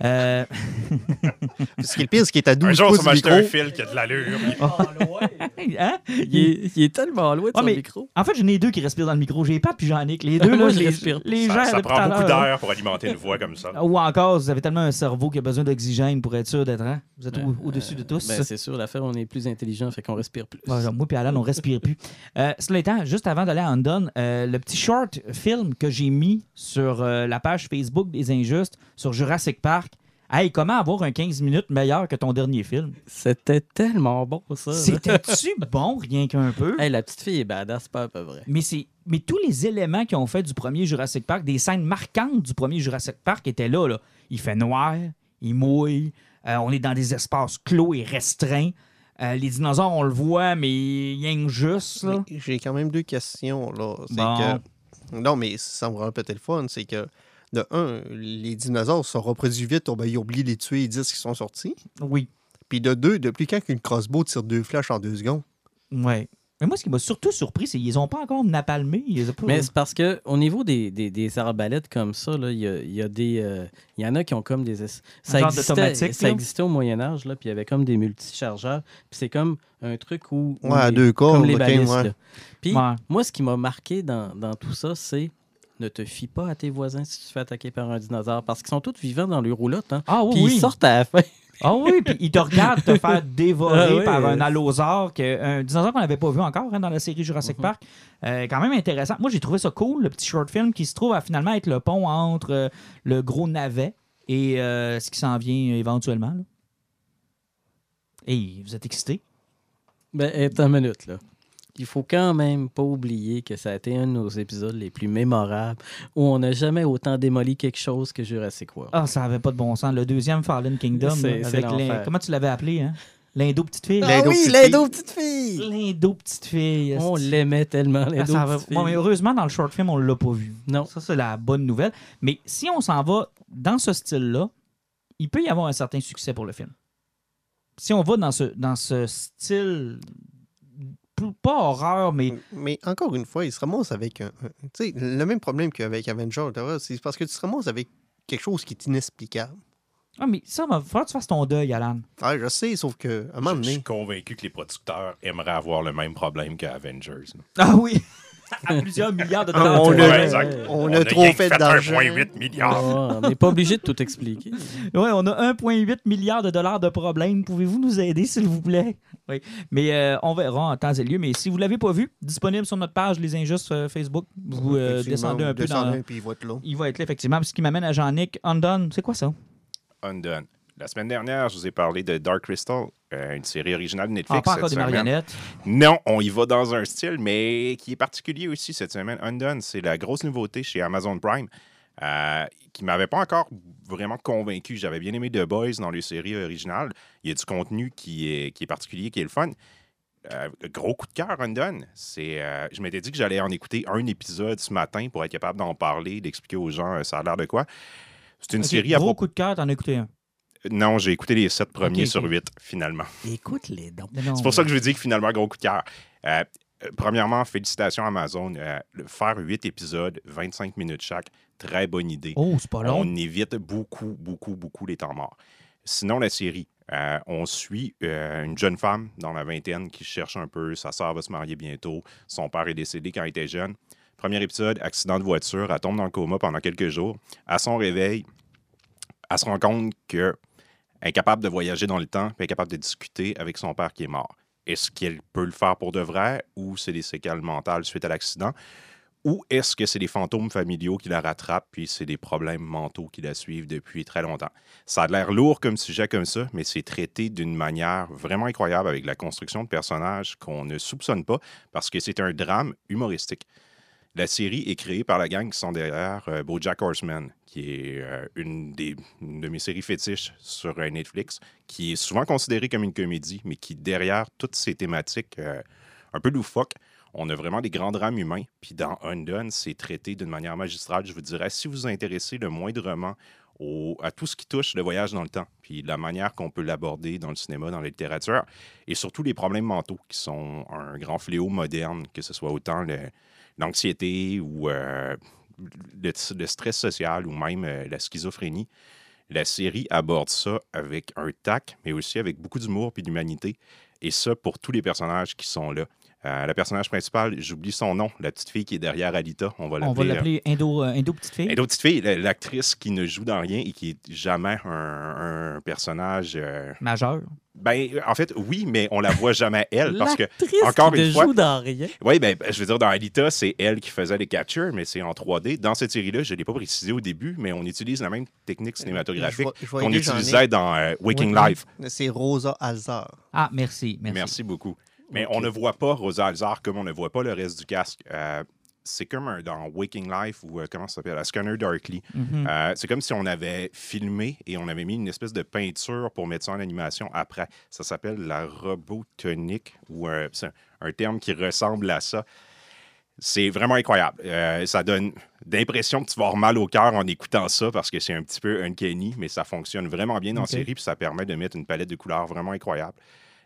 Euh, Ce qui est le pire, c'est qu'il est à 12 Un jour, pouces ça du m'a acheté micro. un fil qui a de l'allure. hein? Il est, il est tellement loin de son mais- micro. En fait, j'en ai deux qui respirent dans le micro. J'ai pas puis Jean-Nic. Les deux, là, Moi, je les, respire. les Ça, gère ça à prend beaucoup d'air pour alimenter une voix comme ça. Ou encore, vous avez tellement un cerveau qui a besoin d'oxygène pour être sûr d'être. hein? Vous êtes au- au-dessus de tous. Ben, c'est sûr, l'affaire, on est plus intelligent, fait qu'on respire plus. Ouais, moi et Alan, on respire plus. Euh, cela étant, juste avant d'aller à Undone, euh, le petit short film que j'ai mis sur euh, la page Facebook des Injustes sur Jurassic Park, hey, comment avoir un 15 minutes meilleur que ton dernier film? C'était tellement bon, ça. C'était-tu bon, rien qu'un peu? Hey, la petite fille est badass, pas à peu vrai. Mais, c'est, mais tous les éléments qui ont fait du premier Jurassic Park, des scènes marquantes du premier Jurassic Park étaient là. là. Il fait noir, il mouille, euh, on est dans des espaces clos et restreints. Euh, les dinosaures, on le voit, mais rien que juste. Là. Mais J'ai quand même deux questions. Là. C'est Bon. que... Non, mais ça me rend peut-être le fun. C'est que, de un, les dinosaures se reproduisent vite. Oh, ben, ils oublient les tuer, ils disent qu'ils sont sortis. Oui. Puis de deux, depuis quand qu'une crossbow tire deux flèches en deux secondes? Ouais. Mais moi, ce qui m'a surtout surpris, c'est qu'ils n'ont pas encore napalmé. Ils les ont pas- Mais c'est parce que au niveau des, des, des arbalètes comme ça, là, il y, a, il y a des. euh, il y en a qui ont comme des. es- Ça, existait, ça existait au Moyen-Âge, là, puis il y avait comme des multichargeurs. Puis c'est comme un truc où. où Ouais, à les- deux corps. Comme les ok, balistes. ouais. là. Puis Ouais. moi, ce qui m'a marqué dans, dans tout ça, c'est ne te fie pas à tes voisins si tu te fais attaquer par un dinosaure. Parce qu'ils sont tous vivants dans les roulottes. Hein, Ah oui, puis oui. ils sortent à la fin. Ah oui, puis ils te regardent te faire dévorer Ah oui, par euh, un allosaure, que, un dinosaure qu'on n'avait pas vu encore hein, dans la série Jurassic Mhm. Park. Euh, quand même intéressant. Moi, j'ai trouvé ça cool, le petit short film qui se trouve à finalement être le pont entre euh, le gros navet et euh, ce qui s'en vient éventuellement. là. Et vous êtes excité? Ben, attends une minute, là. Il faut quand même pas oublier que ça a été un de nos épisodes les plus mémorables où on n'a jamais autant démoli quelque chose que Jurassic World. Ah, ça avait pas de bon sens. Le deuxième Fallen Kingdom, là, avec les- comment tu l'avais appelé, hein? L'indo petite fille. Ah oui, l'indo petite fille! L'indo petite fille. On l'aimait tellement, Ah, l'indo ça va- petite Bon, mais heureusement, dans le short film, on l'a pas vu. Non. Ça, c'est la bonne nouvelle. Mais si on s'en va dans ce style-là, il peut y avoir un certain succès pour le film. Si on va dans ce, dans ce style, pas horreur, mais Mais encore une fois, ils se ramassent avec un. un- tu sais, le même problème qu'avec Avenger, c'est parce que tu te ramasses avec quelque chose qui est inexplicable. Ah, mais ça, il va falloir que tu fasses ton deuil, Alan. Ah, je sais, sauf que à un moment Je, je suis donné. convaincu que les producteurs aimeraient avoir le même problème que Avengers. là. Ah oui! à plusieurs milliards de dollars. On a- vois. Ouais, exact. on a a trop fait d'argent. 1,8 milliard. Ah, on n'est pas obligé de tout expliquer. Oui, on a 1,8 milliard de dollars de problèmes. Pouvez-vous nous aider, s'il vous plaît? Oui. Mais euh, on verra en temps et lieu. Mais si vous ne l'avez pas vu, disponible sur notre page Les Injustes euh, Facebook. Vous euh, descendez un peu dans. descendez, puis il va être là. Il va être là, effectivement. Ce qui m'amène à Jean-Nic. Undone, c'est quoi ça? Undone. La semaine dernière, je vous ai parlé de Dark Crystal, euh, une série originale de Ah, Netflix. pas encore cette des marionnettes. Non, on y va dans un style, mais qui est particulier aussi cette semaine. Undone, c'est la grosse nouveauté chez Amazon Prime, euh, qui m'avait pas encore vraiment convaincu. J'avais bien aimé The Boys dans les séries originales. Il y a du contenu qui est, qui est particulier, qui est le fun. Euh, gros coup de cœur, Undone. C'est, euh, je m'étais dit que j'allais en écouter un épisode ce matin pour être capable d'en parler, d'expliquer aux gens ça a l'air de quoi. C'est une série à Gros coup de cœur, t'en as écouté un. Non, j'ai écouté les sept premiers sur huit, finalement. Écoute les dons. C'est pour ça que je vous dis que finalement, gros coup de cœur. Euh, euh, premièrement, félicitations Amazon. Euh, faire huit épisodes, 25 minutes chaque, très bonne idée. Oh, c'est pas long. On évite beaucoup, beaucoup, beaucoup les temps morts. Sinon, la série, euh, on suit euh, une jeune femme dans la vingtaine qui cherche un peu. Sa sœur va se marier bientôt. Son père est décédé quand elle était jeune. Premier épisode, accident de voiture. Elle tombe dans le coma pendant quelques jours. À son réveil, elle se rend compte qu'elle est capable de voyager dans le temps puis elle est capable de discuter avec son père qui est mort. Est-ce qu'elle peut le faire pour de vrai ou c'est des séquelles mentales suite à l'accident? Ou est-ce que c'est des fantômes familiaux qui la rattrapent puis c'est des problèmes mentaux qui la suivent depuis très longtemps? Ça a l'air lourd comme sujet comme ça, mais c'est traité d'une manière vraiment incroyable avec la construction de personnages qu'on ne soupçonne pas parce que c'est un drame humoristique. La série est créée par la gang qui sont derrière euh, BoJack Horseman, qui est euh, une, des, de mes séries fétiches sur euh, Netflix, qui est souvent considérée comme une comédie, mais qui, derrière toutes ces thématiques un peu loufoques, on a vraiment des grands drames humains. Puis dans Undone, c'est traité d'une manière magistrale, je vous dirais. Si vous vous intéressez le moindrement à tout ce qui touche le voyage dans le temps, puis la manière qu'on peut l'aborder dans le cinéma, dans la littérature, et surtout les problèmes mentaux, qui sont un grand fléau moderne, que ce soit autant l'anxiété ou euh, le, stress social ou même euh, la schizophrénie, la série aborde ça avec un tac, mais aussi avec beaucoup d'humour et d'humanité. Et ça pour tous les personnages qui sont là. Euh, la personnage principale, j'oublie son nom, la petite fille qui est derrière Alita, on va On va l'appeler. euh, l'appeler Indo, euh, Indo Petite Fille. petites filles, la- l'actrice qui ne joue dans rien et qui est jamais un, un personnage. euh, Majeur. ben, en fait, oui, mais on la voit jamais elle parce que. L'actrice encore qui une ne fois- joue dans rien. Oui, ben, je veux dire, dans Alita, c'est elle qui faisait les captures, mais c'est en 3D. Dans cette série-là, je ne l'ai pas précisé au début, mais on utilise la même technique cinématographique je vois qu'on ai. utilisait dans euh, Waking Oui, Life. C'est Rosa Alzar. Ah, merci. Merci. Merci beaucoup. Mais on ne voit pas Rosa Alzar comme on ne voit pas le reste du casque. Euh, c'est comme un- dans Waking Life ou euh, comment ça s'appelle, Scanner Darkly. Mhm. Euh, c'est comme si on avait filmé et on avait mis une espèce de peinture pour mettre ça en animation après. Ça s'appelle la robotonique ou un, un, terme qui ressemble à ça. C'est vraiment incroyable. Euh, ça donne l'impression que tu vas avoir mal au cœur en écoutant ça parce que c'est un petit peu uncanny, mais ça fonctionne vraiment bien dans la série puis ça permet de mettre une palette de couleurs vraiment incroyable.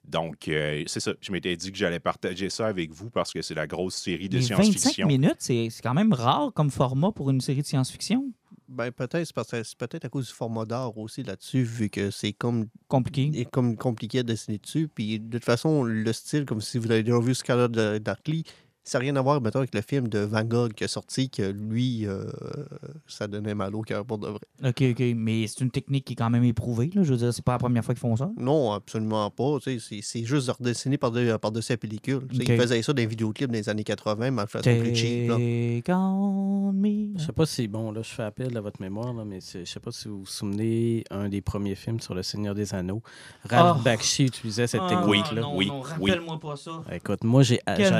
Donc, euh, c'est ça. Je m'étais dit que j'allais partager ça avec vous parce que c'est la grosse série de Mais 25 science-fiction. minutes, c'est c'est quand même rare comme format pour une série de science-fiction. Ben, peut-être, c'est parce que c'est peut-être à cause du format d'art aussi là-dessus, vu que c'est comme, Compliqué. est comme compliqué à dessiner dessus. Puis de toute façon, le style, comme si vous avez déjà vu Scarlet de- Darkly, ça n'a rien à voir, mettons, avec le film de Van Gogh qui est sorti, que lui, euh, ça donnait mal au cœur pour de vrai. OK, OK. Mais c'est une technique qui est quand même éprouvée. Là. Je veux dire, c'est pas la première fois qu'ils font ça. Non, absolument pas. tu sais, C'est c'est juste de redessiner par-dessus par la pellicule. Tu sais, Ok. Il faisait ça dans les vidéoclips des années 80, mais en façon plus cheap. là. Take on me. Je sais pas si, bon, là, je fais appel à votre mémoire, là, mais je sais pas si vous vous souvenez un des premiers films sur le Seigneur des Anneaux. Ralph Ah. Bakshi utilisait cette Ah, technique-là. non, oui, non, oui. rappelle-moi pas ça. Écoute, moi, j'ai,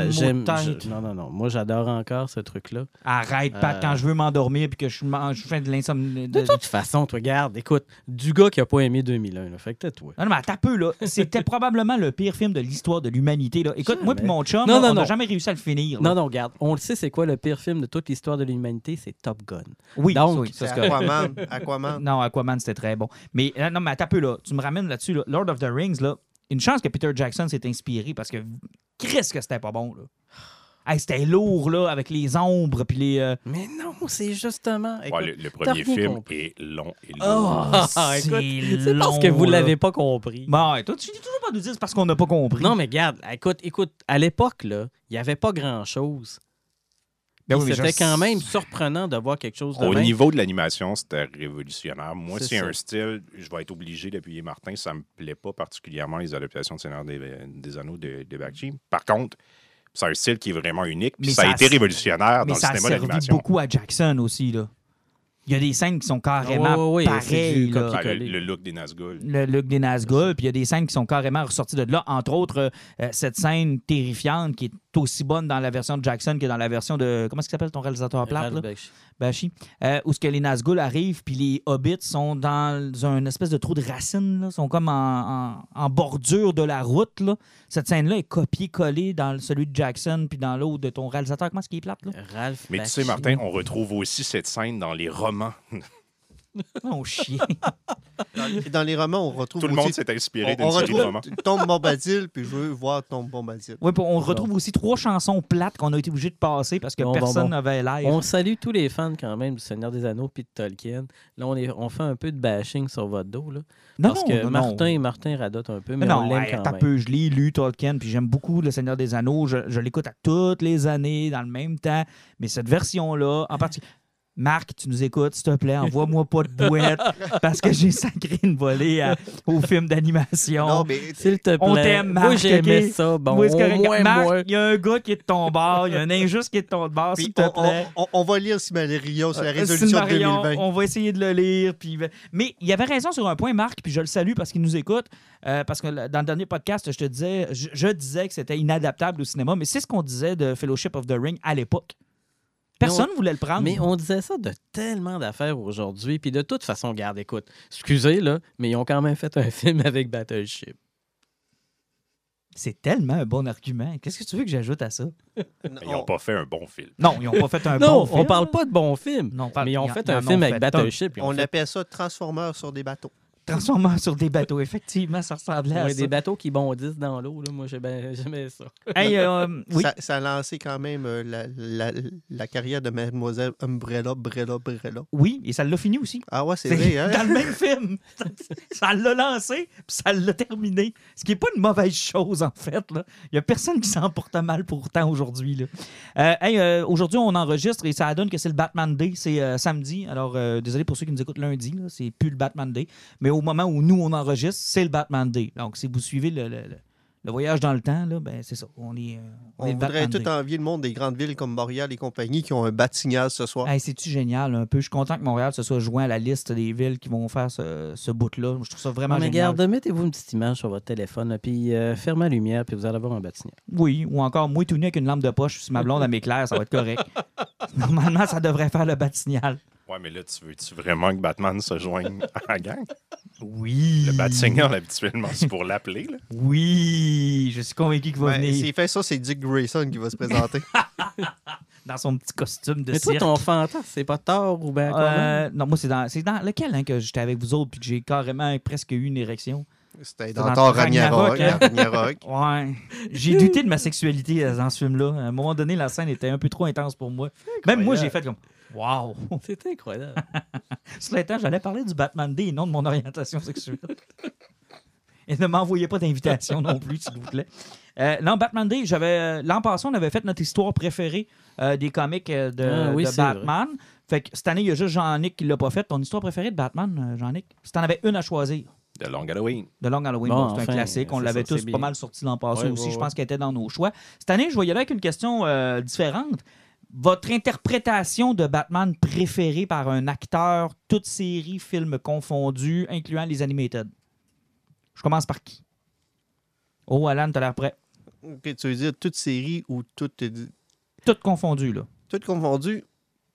j'aime, non, non, non, moi, j'adore encore ce truc-là. Arrête, Pat, Euh. quand je veux m'endormir puis que je, je fais de l'insomnie. De toute façon, toi, regarde, écoute, du gars qui a pas aimé 2001, là, fait que t'es toi. Non, non, mais un peu, là. C'était probablement le pire film de l'histoire de l'humanité, là. Écoute, moi puis mon chum, Non, là, non, on n'a jamais réussi à le finir. là. Non, non, regarde, on le sait, c'est quoi le pire film de toute l'histoire de l'humanité? C'est Top Gun. Oui, Donc, oui, C'est. Aquaman. Aquaman. Non, Aquaman, c'était très bon. Mais euh, non, mais un peu, là. Tu me ramènes là-dessus, là. Lord of the Rings, là. Une chance que Peter Jackson s'est inspiré parce que Chris que c'était pas bon, là. Hey, c'était lourd, là, avec les ombres puis les. euh, Mais non, c'est justement. Ouais, écoute, le, premier rien film compris. est long et lourd. Oh, Ah, écoute, c'est c'est parce que vous là. l'avez pas compris. Bon, ouais, toi, tu finis toujours pas nous dire c'est parce qu'on n'a pas compris. Non, mais regarde, écoute, écoute, à l'époque, là, il n'y avait pas grand-chose. Ben Puis oui, mais C'était je- quand même surprenant de voir quelque chose de Au même. niveau de l'animation, c'était révolutionnaire. Moi, C'est c'est ça. un style, je vais être obligé d'appuyer Martin. Ça me plaît pas particulièrement les adaptations de Seigneur des, des Anneaux de, de Bakshi. Par contre, c'est un style qui est vraiment unique. Puis Mais ça, ça a été révolutionnaire mais dans ça le a cinéma servi d'animation. beaucoup à Jackson aussi, là. Il y a des scènes qui sont carrément pareilles, du là. copier- Ah, le, collé. le look des Nazgûl. le look des Nazgûl, puis il y a des scènes qui sont carrément ressorties de là. Entre autres, euh, euh, cette scène terrifiante qui est aussi bonne dans la version de Jackson que dans la version de... Comment est-ce qu'il s'appelle ton réalisateur plate, là? Bakshi. Bashi, euh, où ce que les Nazgûl arrivent, puis les Hobbits sont dans un espèce de trou de racines, là, sont comme en, en- en bordure de la route. Là. Cette scène-là est copiée-collée dans celui de Jackson, puis dans l'autre de ton réalisateur. Comment est-ce qu'il est plate, là? Ralph Mais tu sais. Martin, on retrouve aussi cette scène dans les romans. Oh, chien. Et dans les romans, on retrouve Tout le aussi- monde s'est inspiré d'une série de romans. retrouve Tombe Bombadil, puis je veux voir Tombe Bombadil. oui, puis on retrouve aussi trois chansons plates qu'on a été obligé de passer parce que Bon, personne bon. n'avait l'air. On salue tous les fans quand même du Seigneur des Anneaux puis de Tolkien. Là, on, est, on fait un peu de bashing sur votre dos. Là, Non, parce non, que non, Martin, non. Martin radote un peu, mais non, on l'aime quand t'as même. peu, je l'ai lu Tolkien, puis j'aime beaucoup Le Seigneur des Anneaux. Je, je l'écoute à toutes les années, dans le même temps. Mais cette version-là, en particulier. Marc, tu nous écoutes, s'il te plaît, envoie-moi pas de bouette parce que j'ai sacré une volée à- au film d'animation. Non, mais S'il te plaît. On t'aime, Marc, Moi, j'aimais ok? ça. Bon, Oui, c'est au correct. moins, Marc, il y a un gars qui est de ton bord, il y a un injuste qui est de ton bord, s'il te on, plaît. on- on- on va lire Silmarillion sur la Euh, résolution de Silmarillion, 2020. On va essayer de le lire. Puis... Mais il avait raison sur un point, Marc, puis je le salue parce qu'il nous écoute. euh, parce que dans le dernier podcast, je te disais, je, je disais que c'était inadaptable au cinéma, mais c'est ce qu'on disait de Fellowship of the Ring à l'époque. Personne ne voulait le prendre. Mais on disait ça de tellement d'affaires aujourd'hui. Puis de toute façon, garde, écoute, excusez, là, mais ils ont quand même fait un film avec Battleship. C'est tellement un bon argument. Qu'est-ce que tu veux que j'ajoute à ça? Ils n'ont pas fait un bon film. Non, ils n'ont pas fait un non, bon film. on parle pas de bon film. Non, on parle- mais ils ont ils- fait ils un film avec fait Battleship. On fait- appelle ça Transformers sur des bateaux. Transformeurs sur des bateaux, effectivement, ça ressemblait à Ouais, ça. des bateaux qui bondissent dans l'eau. là. Moi, j'ai bien- j'aimais ça. Hey, euh, oui. Ça, ça a lancé quand même euh, la, la- la carrière de Mademoiselle Umbrella, Brella, Brella. Oui, et ça l'a fini aussi. Ah ouais, c'est vrai, hein? dans le même film. Ça l'a lancé, puis ça l'a terminé. Ce qui n'est pas une mauvaise chose, en fait. là. Il n'y a personne qui s'en porte mal pour autant aujourd'hui. là. Euh, hey, euh, aujourd'hui, on enregistre et ça donne que c'est le Batman Day. C'est euh, samedi. Alors, euh, désolé pour ceux qui nous écoutent lundi. là, C'est plus le Batman Day. Mais au moment où nous, on enregistre, c'est le Batman Day. Donc, si vous suivez le, le- le- le voyage dans le temps, là, ben, c'est ça. On est, euh, on On voudrait tout envier le monde des grandes villes comme Montréal et compagnie qui ont un bat signal ce soir. Hey, C'est-tu génial un peu? Je suis content que Montréal se soit joint à la liste des villes qui vont faire ce, ce bout-là. Je trouve ça vraiment Non, mais génial. garde, mettez-vous une petite image sur votre téléphone, là, puis euh, fermez la lumière, puis vous allez avoir un bâtiment. Oui, ou encore moi tout nu avec une lampe de poche si ma blonde m'éclaire, ça va être correct. Normalement, ça devrait faire le de signal. Ouais, mais là, tu veux-tu vraiment que Batman se joigne à la gang? Oui. Le Bat-Signal, habituellement, c'est pour l'appeler. là. Oui, je suis convaincu qu'il va Ouais, venir S'il fait ça, c'est Dick Grayson qui va se présenter. dans son petit costume de Mais toi, cirque. ton fantasme, c'est pas tort ou bien Euh, non, moi, c'est dans, c'est dans lequel hein, que j'étais avec vous autres puis que j'ai carrément presque eu une érection? C'était dans dans Thor Ragnarok, Ragnarok. hein? Ragnarok. Ouais. J'ai douté de ma sexualité euh, dans ce film-là. À un moment donné, la scène était un peu trop intense pour moi. Même moi, j'ai fait comme Wow! C'est incroyable. Cela étant, j'allais parler du Batman Day et non de mon orientation sexuelle. Et ne m'envoyez pas d'invitation non plus, s'il vous plaît. Euh, non, Batman Day, j'avais euh, l'an passé, on avait fait notre histoire préférée euh, des comics de, Ah oui, de c'est Batman. Fait que cette année, il y a juste Jean-Nic qui l'a pas fait. Ton histoire préférée de Batman, Jean-Nic? Si t'en avais une à choisir, De Long Halloween. de Long Halloween, Bon, bon, c'est un classique. On l'avait tous pas mal sorti l'an passé Ouais, aussi. ouais, Je pense qu'elle était dans nos choix. Cette année, je vais y aller avec une question euh, différente. Votre interprétation de Batman préférée par un acteur, toutes séries, films confondus, incluant les animated? Je commence par qui? Oh, Alan, t'as l'air prêt. Ok, tu veux dire toute série ou toute, Toutes confondues, là. tout confondu.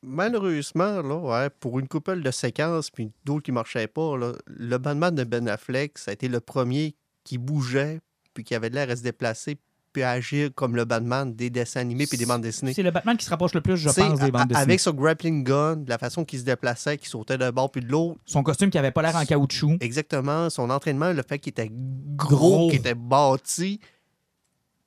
Malheureusement, là, ouais, pour une couple de séquences puis d'autres qui marchaient pas, là, le Batman de Ben Affleck, ça a été le premier qui bougeait puis qui avait l'air à se déplacer puis à agir comme le Batman des dessins animés puis des bandes dessinées. C'est le Batman qui se rapproche le plus, je T'sais, pense, des bandes dessinées. Avec son grappling gun, la façon qu'il se déplaçait, qu'il sautait d'un bord puis de l'autre, Son costume qui avait pas l'air en caoutchouc. exactement, son entraînement, le fait qu'il était Gros. gros, qu'il était bâti,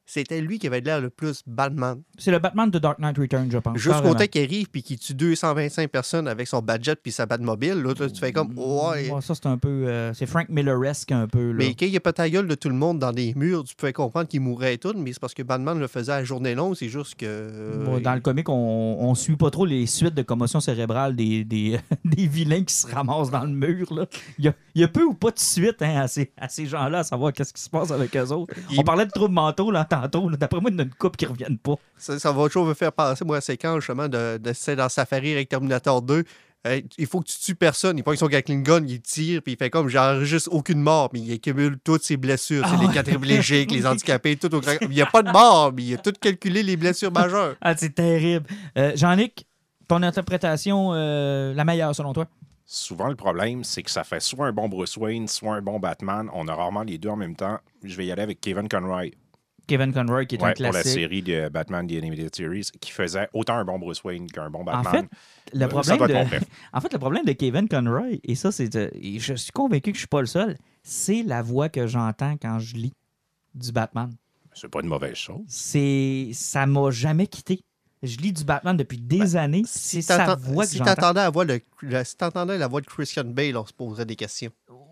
c'était lui qui avait l'air le plus Batman. C'est le Batman de Dark Knight Returns, je pense. Jusqu'au temps qu'il arrive puis qu'il tue 225 personnes avec son badget puis sa Batmobile, là, tu fais comme ouais. Ouais, ça, c'est un peu. euh, c'est Frank Milleresque un peu. Là. Mais quand il a pas ta gueule de tout le monde dans des murs, tu pouvais comprendre qu'il mourrait et tout, mais c'est parce que Batman le faisait à journée longue, c'est juste que. euh, Bon, dans le comic, on, on suit pas trop les suites de commotion cérébrale des, des, des vilains qui se ramassent dans le mur. Là. Il, y a, il y a peu ou pas de suite hein, à ces, à ces gens-là, à savoir qu'est-ce qui se passe avec eux autres. Il- On parlait de troubles mentaux là, tantôt. D'après moi, il y en a une couple qui reviennent pas. ça, ça va toujours me faire penser, moi, à la séquence justement de, de c'est dans Safari avec Terminator 2. Hey, il faut que tu tues personne. Il prend son Gatling gun, il tire, puis il fait comme j'enregistre aucune mort, mais il accumule toutes ses blessures. C'est Ah les ouais. quadriplégiques, les handicapés, tout au grand. Il n'y a pas de mort, mais il a tout calculé les blessures majeures. Ah, c'est terrible. Euh, Jean-Nic, ton interprétation, euh, la meilleure selon toi? Souvent, le problème, c'est que ça fait soit un bon Bruce Wayne, soit un bon Batman. On a rarement les deux en même temps. Je vais y aller avec Kevin Conroy Kevin Conroy, qui est un ouais, pour la série de Batman The Animated Series, qui faisait autant un bon Bruce Wayne qu'un bon En Batman. fait, le Euh, problème ça de... En fait, le problème de Kevin Conroy, et ça, c'est. et je suis convaincu que je suis pas le seul, c'est la voix que j'entends quand je lis du Batman. C'est pas une mauvaise chose. C'est. Ça m'a jamais quitté. Je lis du Batman depuis des années. C'est sa voix que si j'entends. le- si t'entendais la voix de Christian Bale, on se poserait des questions.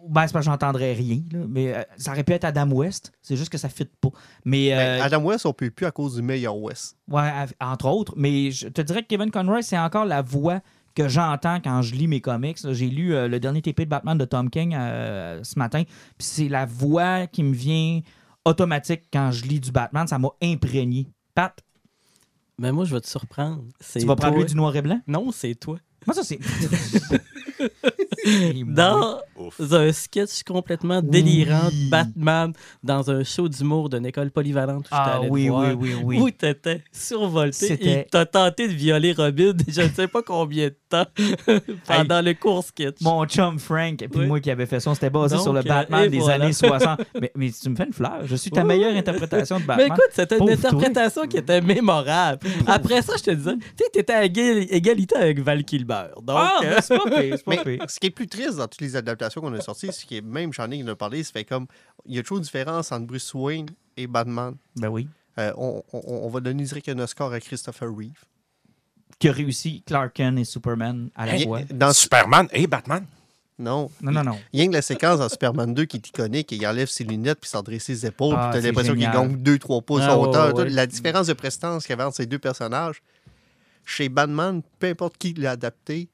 Ben, c'est parce que j'entendrais rien, là, mais euh, ça aurait pu être Adam West. C'est juste que ça ne fit pas. Mais. Ben, euh, Adam West, on peut plus à cause du meilleur West. Ouais, av- entre autres. Mais je te dirais que Kevin Conroy, c'est encore la voix que j'entends quand je lis mes comics. là. J'ai lu euh, le dernier TP de Batman de Tom King euh, ce matin. Puis c'est la voix qui me vient automatique quand je lis du Batman. Ça m'a imprégné. Pat, Mais moi, je vais te surprendre. C'est tu vas prendre toi. lui du noir et blanc? Non, c'est toi. Moi, ça, c'est. Dans Ouf. un sketch complètement délirant Oui. de Batman dans un show d'humour d'une école polyvalente où Ah allé oui, voir, oui, oui, oui. où t'étais survolté et t'as tenté de violer Robin je ne sais pas combien de temps pendant le court sketch. Mon chum Frank et puis Oui. moi qui avait fait ça, on s'était basé Donc, sur le euh, Batman des voilà. années 60. Mais, mais tu me fais une fleur. Je suis ta meilleure interprétation de Mais Batman. écoute, c'était une interprétation qui était mémorable. Après ça, je te disais, tu sais, t'étais à égal- égalité avec Val Kilmer. Donc, ah, euh, mais c'est pas pire, c'est pas Mais ce qui est plus triste dans toutes les adaptations qu'on a sortie, c'est que même j'en ai qui en a parlé, ça fait comme. Il y a toujours une différence entre Bruce Wayne et Batman. Ben oui. Euh, on, on- on va donner direct un Oscar à Christopher Reeve. Qui a réussi Clark Kent et Superman à la fois. Dans, Superman et Batman? non. Non, non, non. Rien que la séquence dans Superman 2 qui est iconique, il enlève ses lunettes puis s'adresse ses épaules, Ah, puis t'as l'impression qu'il gagne 2-3 pouces Ah, en ouais, hauteur. ouais, tout. ouais. La différence de prestance qu'il y avait entre ces deux personnages, chez Batman, peu importe qui l'a adapté,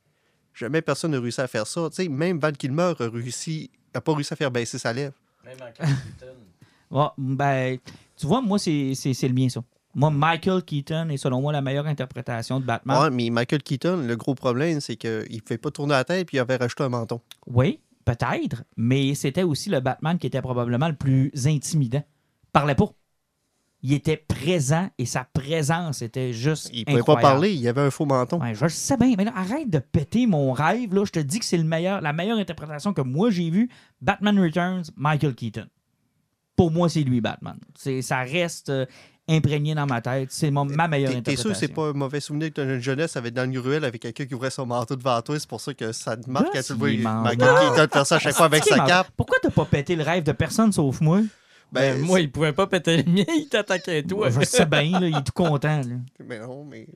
jamais personne n'a réussi à faire ça. Tu sais, même Van Kilmer a réussi, a pas réussi à faire baisser sa lèvre. Même en Keaton. Ouais, ben, tu vois, moi, c'est c'est- c'est le mien, ça. Moi, Michael Keaton est selon moi la meilleure interprétation de Batman. Ouais, mais Michael Keaton, le gros problème, c'est qu'il ne fait pas tourner la tête puis il avait rajouté un menton. Oui, peut-être, mais c'était aussi le Batman qui était probablement le plus intimidant. Parlait pas. Il était présent et sa présence était juste. Il pouvait incroyable. pas parler, il avait un faux menton. Ouais, je sais bien, mais là, arrête de péter mon rêve. Là. Je te dis que c'est le meilleur, la meilleure interprétation que moi j'ai vue. Batman Returns, Michael Keaton. Pour moi, c'est lui, Batman. Ça reste euh, imprégné dans ma tête. C'est ma meilleure T'es- T'es interprétation. sûr que c'est pas un mauvais souvenir que une jeunesse avec dans une ruelle avec quelqu'un qui ouvrait son manteau devant toi, c'est pour ça que ça te marque quand tu vois. Michael Keaton faire ça à chaque fois avec Qui sa m'a- cape. Pourquoi t'as pas pété le rêve de personne sauf moi? Ben, Ben, moi, il pouvait pas péter le mien, il t'attaquait toi. Je sais bien, là, il est tout content. là. mais non, mais.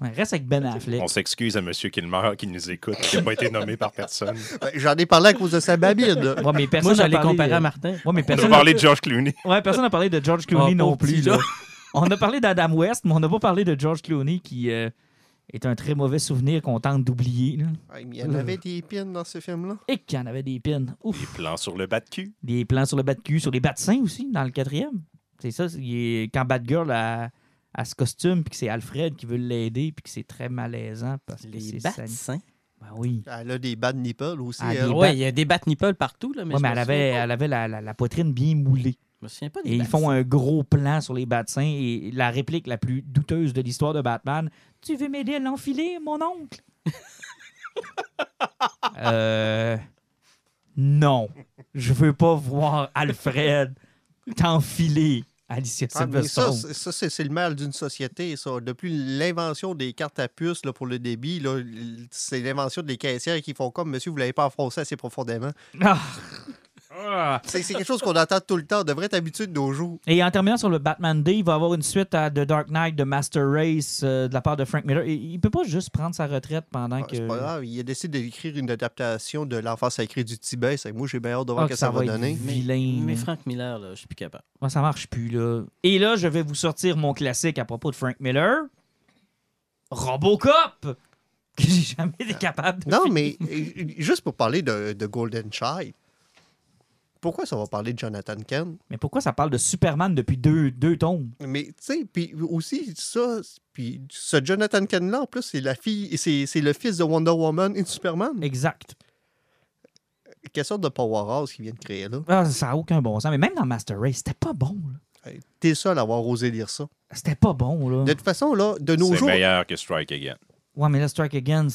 Ouais, reste avec Ben Affleck. On s'excuse à M. Kilmer qui nous écoute, qui n'a pas été nommé par personne. Ben, J'en ai parlé à cause de sa babine. Ouais, mais personne Moi, n'a j'allais parlé, comparer euh, à Martin. Ouais, mais On personne a parlé de George Clooney. Ouais, personne n'a parlé de George Clooney Oh, non plus. là. On a parlé d'Adam West, mais on n'a pas parlé de George Clooney qui euh, est un très mauvais souvenir qu'on tente d'oublier. il y en avait des pines dans ce film-là. Et qu'il y en avait des pins. Ouf. Des plans sur le bas de cul. Des plans sur le bas de cul, sur les bas de seins aussi, dans le quatrième. C'est ça, est- quand Batgirl a, a ce costume, puis que c'est Alfred qui veut l'aider, puis que c'est très malaisant parce que Les c'est bats sani- seins. Ben oui. Elle a des bad nipples aussi. Ah, elle. Ouais, il y a des bat nipples partout. Là, mais Ouais, mais elle avait, elle avait la, la- la poitrine bien moulée. Je me souviens pas des Et ils bats font un gros plan sur les bas de seins et la réplique la plus douteuse de l'histoire de Batman. Tu veux m'aider à l'enfiler, mon oncle? euh. Non. Je veux pas voir Alfred t'enfiler, Alicia Ah, ça, Silverstone. c'est- ça, c'est c'est le mal d'une société, ça. Depuis l'invention des cartes à puce là, pour le débit, c'est l'invention des caissières qui font comme Monsieur, vous l'avez pas enfoncé assez profondément. Ah. Ah. C'est c'est quelque chose qu'on entend tout le temps. On devrait être habitué de nos jours. Et en terminant sur le Batman Day, il va y avoir une suite à The Dark Knight de Master Race euh, de la part de Frank Miller. Et il peut pas juste prendre sa retraite pendant Ah, que. C'est pas grave. Il a décidé d'écrire une adaptation de L'enfant sacré du Tibet. C'est- Moi, j'ai bien hâte de voir Ah, ce que que ça, ça va donner. Mais, vilain, mais mais- Frank Miller, là, je suis plus capable. Ouais, ça marche plus, là. Et là, je vais vous sortir mon classique à propos de Frank Miller. Robocop! Que j'ai jamais été capable de Non, finir. mais euh, juste pour parler de, de Golden Child, pourquoi ça va parler de Jonathan Kent? Mais pourquoi ça parle de Superman depuis deux, deux tomes? Mais tu sais, puis aussi ça, puis ce Jonathan Kent-là, en plus, c'est la fille, c'est c'est le fils de Wonder Woman et de Superman. Exact. Quelle sorte de powerhouse qu'il vient de créer là? Ah, ça n'a aucun bon sens. Mais même dans Master Race, c'était pas bon, là. Hey, T'es seul à avoir osé lire ça. C'était pas bon, là. De toute façon, là, de nos C'est jours, meilleur que Strike Again. Ouais, mais là, Strike Again,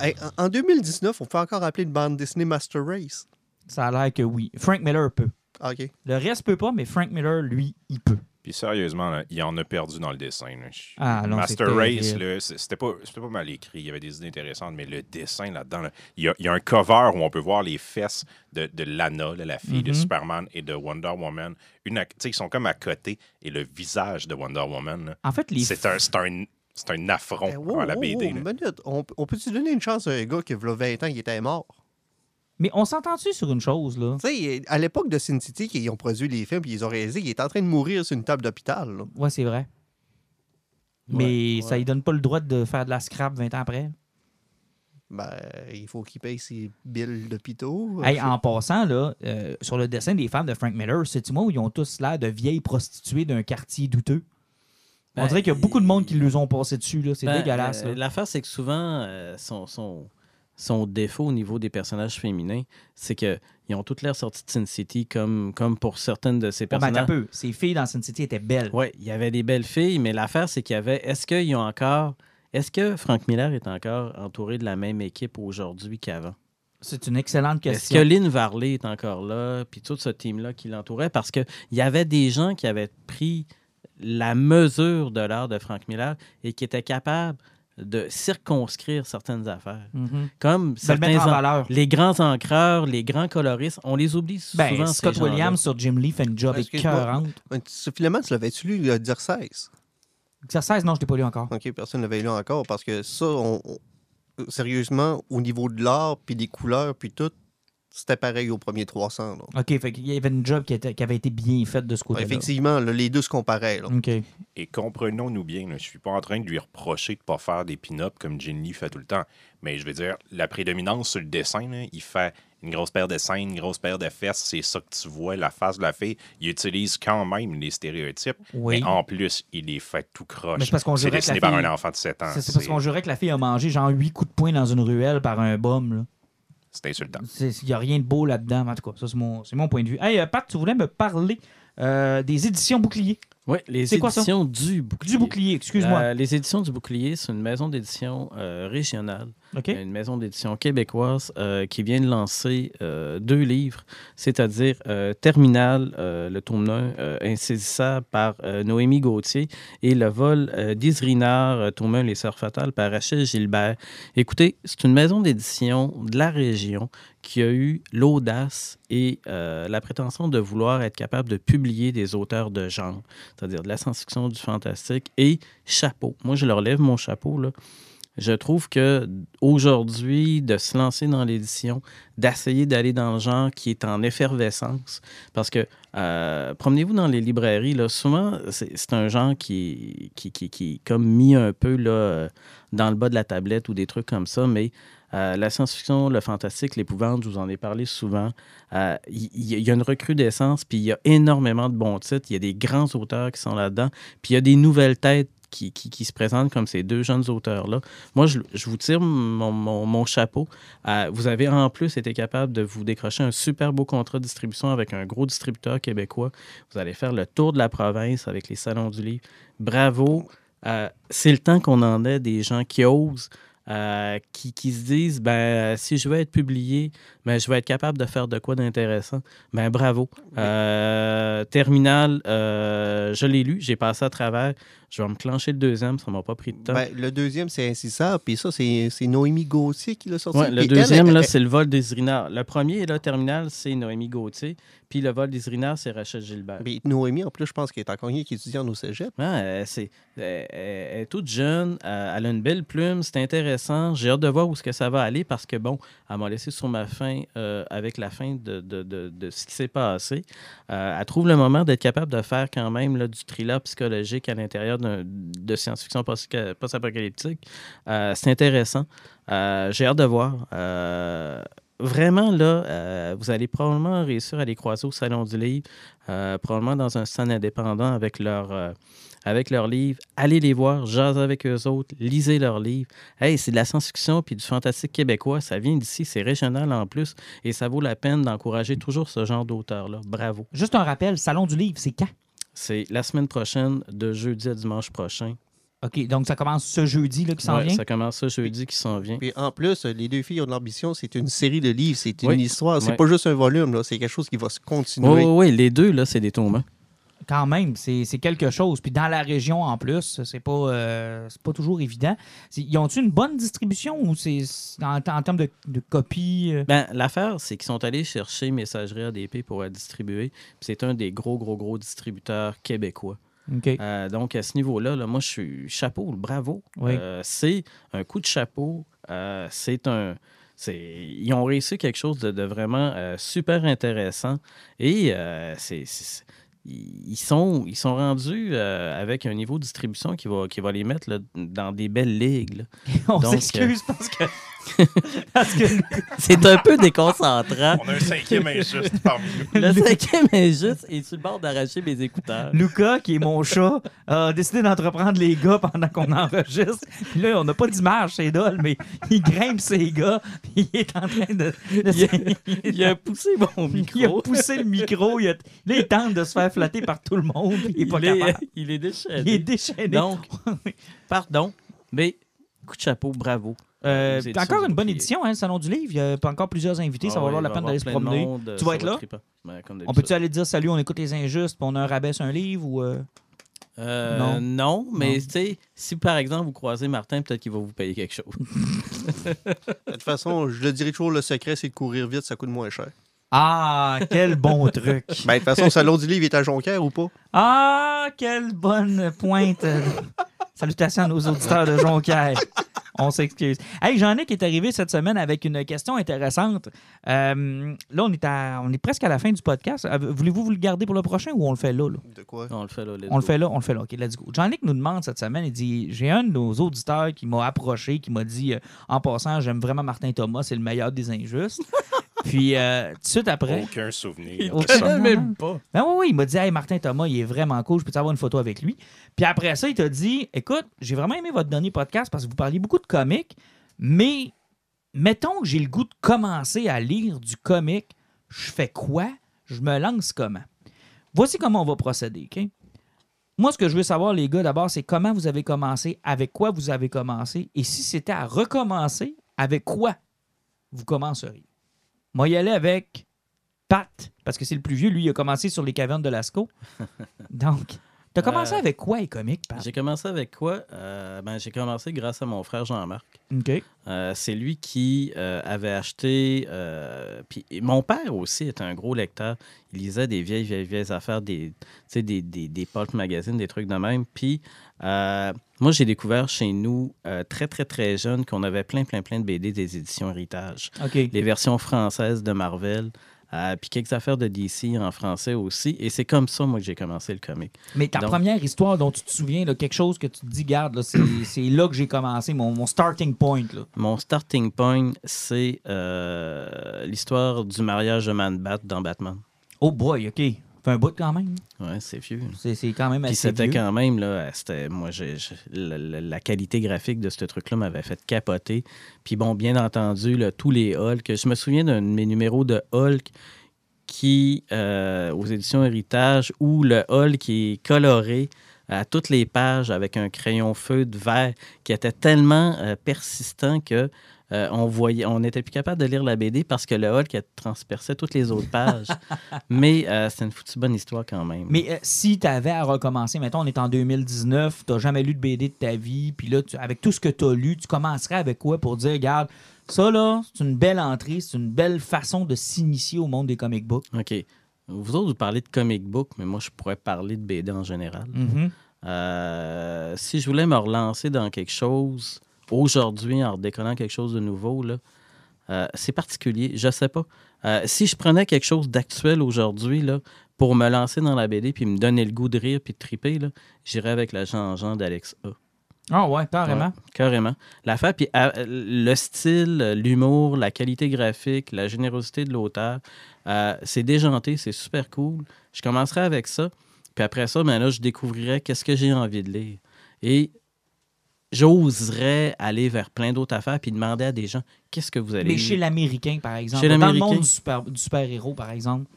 hey, en- en 2019, on peut encore appeler une bande dessinée Master Race. Ça a l'air que oui. Frank Miller peut. Ah, OK. Le reste peut pas, mais Frank Miller, lui, il peut. Puis sérieusement, là, il en a perdu dans le dessin. là. Ah, non, Master Race, c'était pas, c'était pas mal écrit. Il y avait des idées intéressantes, mais le dessin là-dedans, là, il, y a, il y a un cover où on peut voir les fesses de, de Lana, là, la fille de Mhm. Superman et de Wonder Woman. Une, à- tu sais, ils sont comme à côté et le visage de Wonder Woman. là, En fait, les. C'est un, c'est un, c'est un affront Eh, wow, à la BD. wow, minute. On, on peut-tu donner une chance à un gars qui, il y a 20 ans, il était mort? Mais on s'entend-tu sur une chose, là? Tu sais, à l'époque de Sin City, qui ont produit les films puis ils ont réalisé, il est en train de mourir sur une table d'hôpital. là. Ouais, c'est vrai. Mais Ouais, ça ouais. lui donne pas le droit de faire de la scrap 20 ans après. Ben, il faut qu'il paye ses billes d'hôpitaux. Hey, en passant, là, euh, sur le dessin des femmes de Frank Miller, c'est-tu moi où ils ont tous l'air de vieilles prostituées d'un quartier douteux? On Ben, dirait qu'il y a beaucoup de monde qui les ont passé dessus. là. C'est Ben, dégueulasse. euh, là. L'affaire, c'est que souvent, euh, son, son, son défaut au niveau des personnages féminins, c'est qu'ils ont toutes l'air sortis de Sin City comme, comme pour certaines de ces Ouais, ben, un personnages. peu. Ces filles dans Sin City étaient belles. Oui, il y avait des belles filles, mais l'affaire, c'est qu'il y avait. Est-ce qu'ils ont encore. Est-ce que Frank Miller est encore entouré de la même équipe aujourd'hui qu'avant? C'est une excellente Est-ce question. que Lynn Varley est encore là, puis tout ce team-là qui l'entourait? Parce qu'il y avait des gens qui avaient pris la mesure de l'art de Frank Miller et qui étaient capables de circonscrire certaines affaires. Mhm. Comme De le certains mettre en valeur. les grands encreurs, les grands coloristes, on les oublie souvent. Ben, ces Scott. Williams sur Jim Lee fait une job écœurante. Finalement, tu l'avais-tu lu, le dire 16? Exercice, non, je l'ai pas lu encore. OK, personne ne l'avait lu encore parce que ça, on- on- sérieusement, au niveau de l'art, puis des couleurs, puis tout, c'était pareil au premier 300. là. OK, fait qu'il y avait une job qui, était- qui avait été bien faite de ce côté-là. Effectivement, là, les deux se comparaient. là. OK. Et comprenons-nous bien, là, je suis pas en train de lui reprocher de pas faire des pin-ups comme Jin Lee fait tout le temps. Mais je veux dire, la prédominance sur le dessin, là, il fait une grosse paire de seins, une grosse paire de fesses, c'est ça que tu vois, la face de la fille. Il utilise quand même les stéréotypes. Oui. Mais en plus, il les fait tout croche. C'est parce qu'on que la dessiné par fille- un enfant de 7 ans. C'est parce qu'on jurait que la fille a mangé genre 8 coups de poing dans une ruelle par un bum. Il n'y a rien de beau là-dedans. En tout cas, ça, c'est mon, mon point de vue. Hey, euh, Pat, tu voulais me parler euh, des éditions Bouclier. Oui, les C'est quoi ça? éditions du bouclier. Du Bouclier, excuse-moi. Euh, les éditions du bouclier, c'est une maison d'édition euh, régionale, une maison d'édition québécoise euh, qui vient de lancer euh, deux livres, c'est-à-dire Terminal, le tome 1, euh, insaisissable par Noémie Gauthier, et Le vol d'Isrinard, tome 1, Les Sœurs fatales, par Rachel Gilbert. Écoutez, c'est une maison d'édition de la région qui a eu l'audace et euh, la prétention de vouloir être capable de publier des auteurs de genre, c'est-à-dire de la science-fiction, du fantastique et chapeau. Moi, je leur lève mon chapeau. Je trouve que aujourd'hui, de se lancer dans l'édition, d'essayer d'aller dans le genre qui est en effervescence, parce que euh, promenez-vous dans les librairies, là, souvent, c'est un genre qui, qui, qui, est comme mis un peu là, dans le bas de la tablette ou des trucs comme ça, mais euh, la science-fiction, le fantastique, l'épouvante, je vous en ai parlé souvent. Euh, Il y, il y a une recrudescence, puis il y a énormément de bons titres. Il y a des grands auteurs qui sont là-dedans, puis il y a des nouvelles têtes qui, qui- qui se présentent comme ces deux jeunes auteurs-là. Moi, je, vous tire mon, mon- chapeau. Euh, vous avez en plus été capable de vous décrocher un super beau contrat de distribution avec un gros distributeur québécois. Vous allez faire le tour de la province avec les salons du livre. Bravo. Euh, c'est le temps qu'on en ait des gens qui osent, euh, qui, qui se disent ben, si je veux être publié, ben, je vais être capable de faire de quoi d'intéressant. Ben, bravo. Euh, Terminal, euh, je l'ai lu, j'ai passé à travers. Je vais me clencher le deuxième, ça m'a pas pris de temps. Ben, le deuxième, c'est Insissable, puis ça, c'est Noémie Gauthier qui l'a sorti. Ouais, le deuxième, elle, là, c'est le vol des Irinards. Le premier, là, Terminal, c'est Noémie Gauthier. Puis le vol des Irinards, c'est Rachel Gilbert. Puis Noémie, en plus, je pense qu'elle est encore qui est étudiante au cégep. Ouais, elle, est toute jeune, elle a une belle plume, c'est intéressant. J'ai hâte de voir où ce que ça va aller parce que, bon, elle m'a laissé sur ma fin euh, avec la fin de, de- de- de ce qui s'est passé. Euh, elle trouve le moment d'être capable de faire quand même là, du thriller psychologique à l'intérieur d'un- de science-fiction post- post-apocalyptique. Euh, c'est intéressant. Euh, J'ai hâte de voir. Euh, Vraiment, là, vous allez probablement réussir à les croiser au Salon du Livre, probablement dans un stand indépendant avec leur, avec leurs livres. Allez les voir, jasez avec eux autres, lisez leurs livres. Hey, c'est de la science-fiction puis du fantastique québécois. Ça vient d'ici, c'est régional en plus et ça vaut la peine d'encourager toujours ce genre d'auteur-là. Bravo. Juste un rappel, Salon du Livre, c'est quand? C'est la semaine prochaine, de jeudi à dimanche prochain. OK, donc ça commence ce jeudi là, qui s'en Ouais, vient? ça commence ce jeudi qui s'en vient. Puis en plus, les deux filles ont de l'ambition, c'est une série de livres, c'est une Oui. histoire. C'est Ouais. pas juste un volume, là, c'est quelque chose qui va se Oui, continuer. oui, oui, les deux, là, c'est des tombes. Quand même, c'est quelque chose. Puis dans la région en plus, c'est pas, euh, pas toujours évident. Ils ont-tu une bonne distribution ou c'est en, en termes de, de copies? euh? Ben, l'affaire, c'est qu'ils sont allés chercher Messagerie ADP pour la distribuer. C'est un des gros, gros, gros distributeurs québécois. Euh, donc, à ce niveau-là, là, moi, je suis chapeau, bravo. Oui. C'est un coup de chapeau. C'est un. Ils ont réussi quelque chose de, de vraiment euh, super intéressant. Et euh, c'est. Ils sont, ils sont rendus euh, avec un niveau de distribution qui va, qui va les mettre là, dans des belles ligues. là. On donc, s'excuse parce que. parce que C'est un peu déconcentrant. On a un cinquième injuste parmi nous. Le cinquième est juste et sur le bord d'arracher mes écouteurs. Luca, qui est mon chat, a décidé d'entreprendre les gars pendant qu'on enregistre. Puis là, on n'a pas d'image, c'est dole, mais il grimpe ses gars. puis il est en train de. Il a, il a poussé mon micro. il a poussé le micro. Il a- là, il tente de se faire flatter par tout le monde. Il est pas il, est, capable. il est déchaîné. Il est déchaîné. Donc, pardon, mais coup de chapeau, bravo. Euh, encore une bonne édition, hein, le Salon du Livre. Il y a encore plusieurs invités. ça Ah va valoir la peine d'aller se promener. monde, Tu vas être là? Ben, On peut-tu aller dire salut, on écoute les injustes, puis on a un rabais sur un livre ou. euh, Euh, Non. non. mais tu sais, si par exemple vous croisez Martin, peut-être qu'il va vous payer quelque chose. De toute façon, je le dirais toujours, le secret, c'est de courir vite, ça coûte moins cher. Ah, quel bon truc. Ben, de toute façon, le salon du livre est à Jonquière ou pas? Ah, quelle bonne pointe. Salutations à nos auditeurs de Jonquière. On s'excuse. Hey, Jean-Nic est arrivé cette semaine avec une question intéressante. Euh, là, on est, à- on est presque à la fin du podcast. Euh, Voulez-vous vous le garder pour le prochain ou on le fait là? là? De quoi? On le fait là. On le fait là, on le fait là. OK, let's go. Jean-Nic nous demande cette semaine, il dit J'ai un de nos auditeurs qui m'a approché, qui m'a dit euh, En passant, j'aime vraiment Martin Thomas, c'est le meilleur des injustes. Puis, euh, tout de suite après. Aucun souvenir. Aucun- Je connais même pas. Ben oui, oui, il m'a dit Hey, Martin Thomas, il est vraiment cool, je peux avoir une photo avec lui. Puis après ça, il t'a dit Écoute, j'ai vraiment aimé votre dernier podcast parce que vous parliez beaucoup de comics, mais mettons que j'ai le goût de commencer à lire du comic, je fais quoi? Je me lance comment? Voici comment on va procéder, OK? Moi, ce que je veux savoir, les gars, d'abord, c'est comment vous avez commencé, avec quoi vous avez commencé, et si c'était à recommencer, avec quoi vous commenceriez? Moi, y aller avec Pat, parce que c'est le plus vieux. Lui, il a commencé sur les cavernes de Lascaux. Donc, t'as commencé Euh, avec quoi, les comics, Pat? J'ai commencé avec quoi? Euh, ben, j'ai commencé grâce à mon frère Jean-Marc. OK. Euh, c'est lui qui avait acheté. puis mon père aussi était un gros lecteur. Il lisait des vieilles, vieilles, vieilles affaires, des, des, des, des pulp magazines, des trucs de même. Puis euh, moi, j'ai découvert chez nous, euh, très, très, très jeune, qu'on avait plein, plein, plein de BD des éditions Héritage. Les versions françaises de Marvel. euh, puis quelques affaires de DC en français aussi. Et c'est comme ça, moi, que j'ai commencé le comic. Mais ta Donc- première histoire dont tu te souviens, là, quelque chose que tu te dis, garde, c'est, c'est là que j'ai commencé, mon, mon starting point. Là. Mon starting point, c'est euh, l'histoire du mariage de Man-Bat dans Batman. Oh boy, OK. Fait un bout quand même. Ouais, c'est vieux. C'est, c'est quand même Puis assez c'était vieux. quand même, là, c'était, moi, la, la- la qualité graphique de ce truc-là m'avait fait capoter. Puis bon, bien entendu, là, tous les Hulk. Je me souviens d'un de mes numéros de Hulk qui, euh, aux éditions Héritage, où le Hulk qui est coloré à toutes les pages avec un crayon feu de vert qui était tellement euh, persistant que euh, on voyait, on n'était plus capable de lire la BD parce que le Hulk transperçait toutes les autres pages. Mais euh, c'est une foutue bonne histoire quand même. Mais euh, si tu avais à recommencer, mettons, on est en 2019, tu jamais lu de BD de ta vie, puis là, tu- avec tout ce que tu as lu, tu commencerais avec quoi pour dire, regarde, ça là, c'est une belle entrée, c'est une belle façon de s'initier au monde des comic books. OK. Vous autres, vous parlez de comic book, mais moi, je pourrais parler de BD en général. Mhm. Euh, si je voulais me relancer dans quelque chose aujourd'hui en redéconnant quelque chose de nouveau, là, euh, c'est particulier. Je sais pas. Euh, si je prenais quelque chose d'actuel aujourd'hui là, pour me lancer dans la BD puis me donner le goût de rire puis de triper, là, j'irais avec la Jean-Jean d'Alex A. Ah ouais, carrément. Ouais, carrément. L'affaire, puis euh, le style, l'humour, la qualité graphique, la générosité de l'auteur, c'est déjanté, c'est super cool. Je commencerai avec ça. Puis après ça, ben là, je découvrirais qu'est-ce que j'ai envie de lire. Et j'oserais aller vers plein d'autres affaires puis demander à des gens qu'est-ce que vous allez Mais chez l'Américain, par exemple. Chez dans le monde du super- du super-héros, par exemple.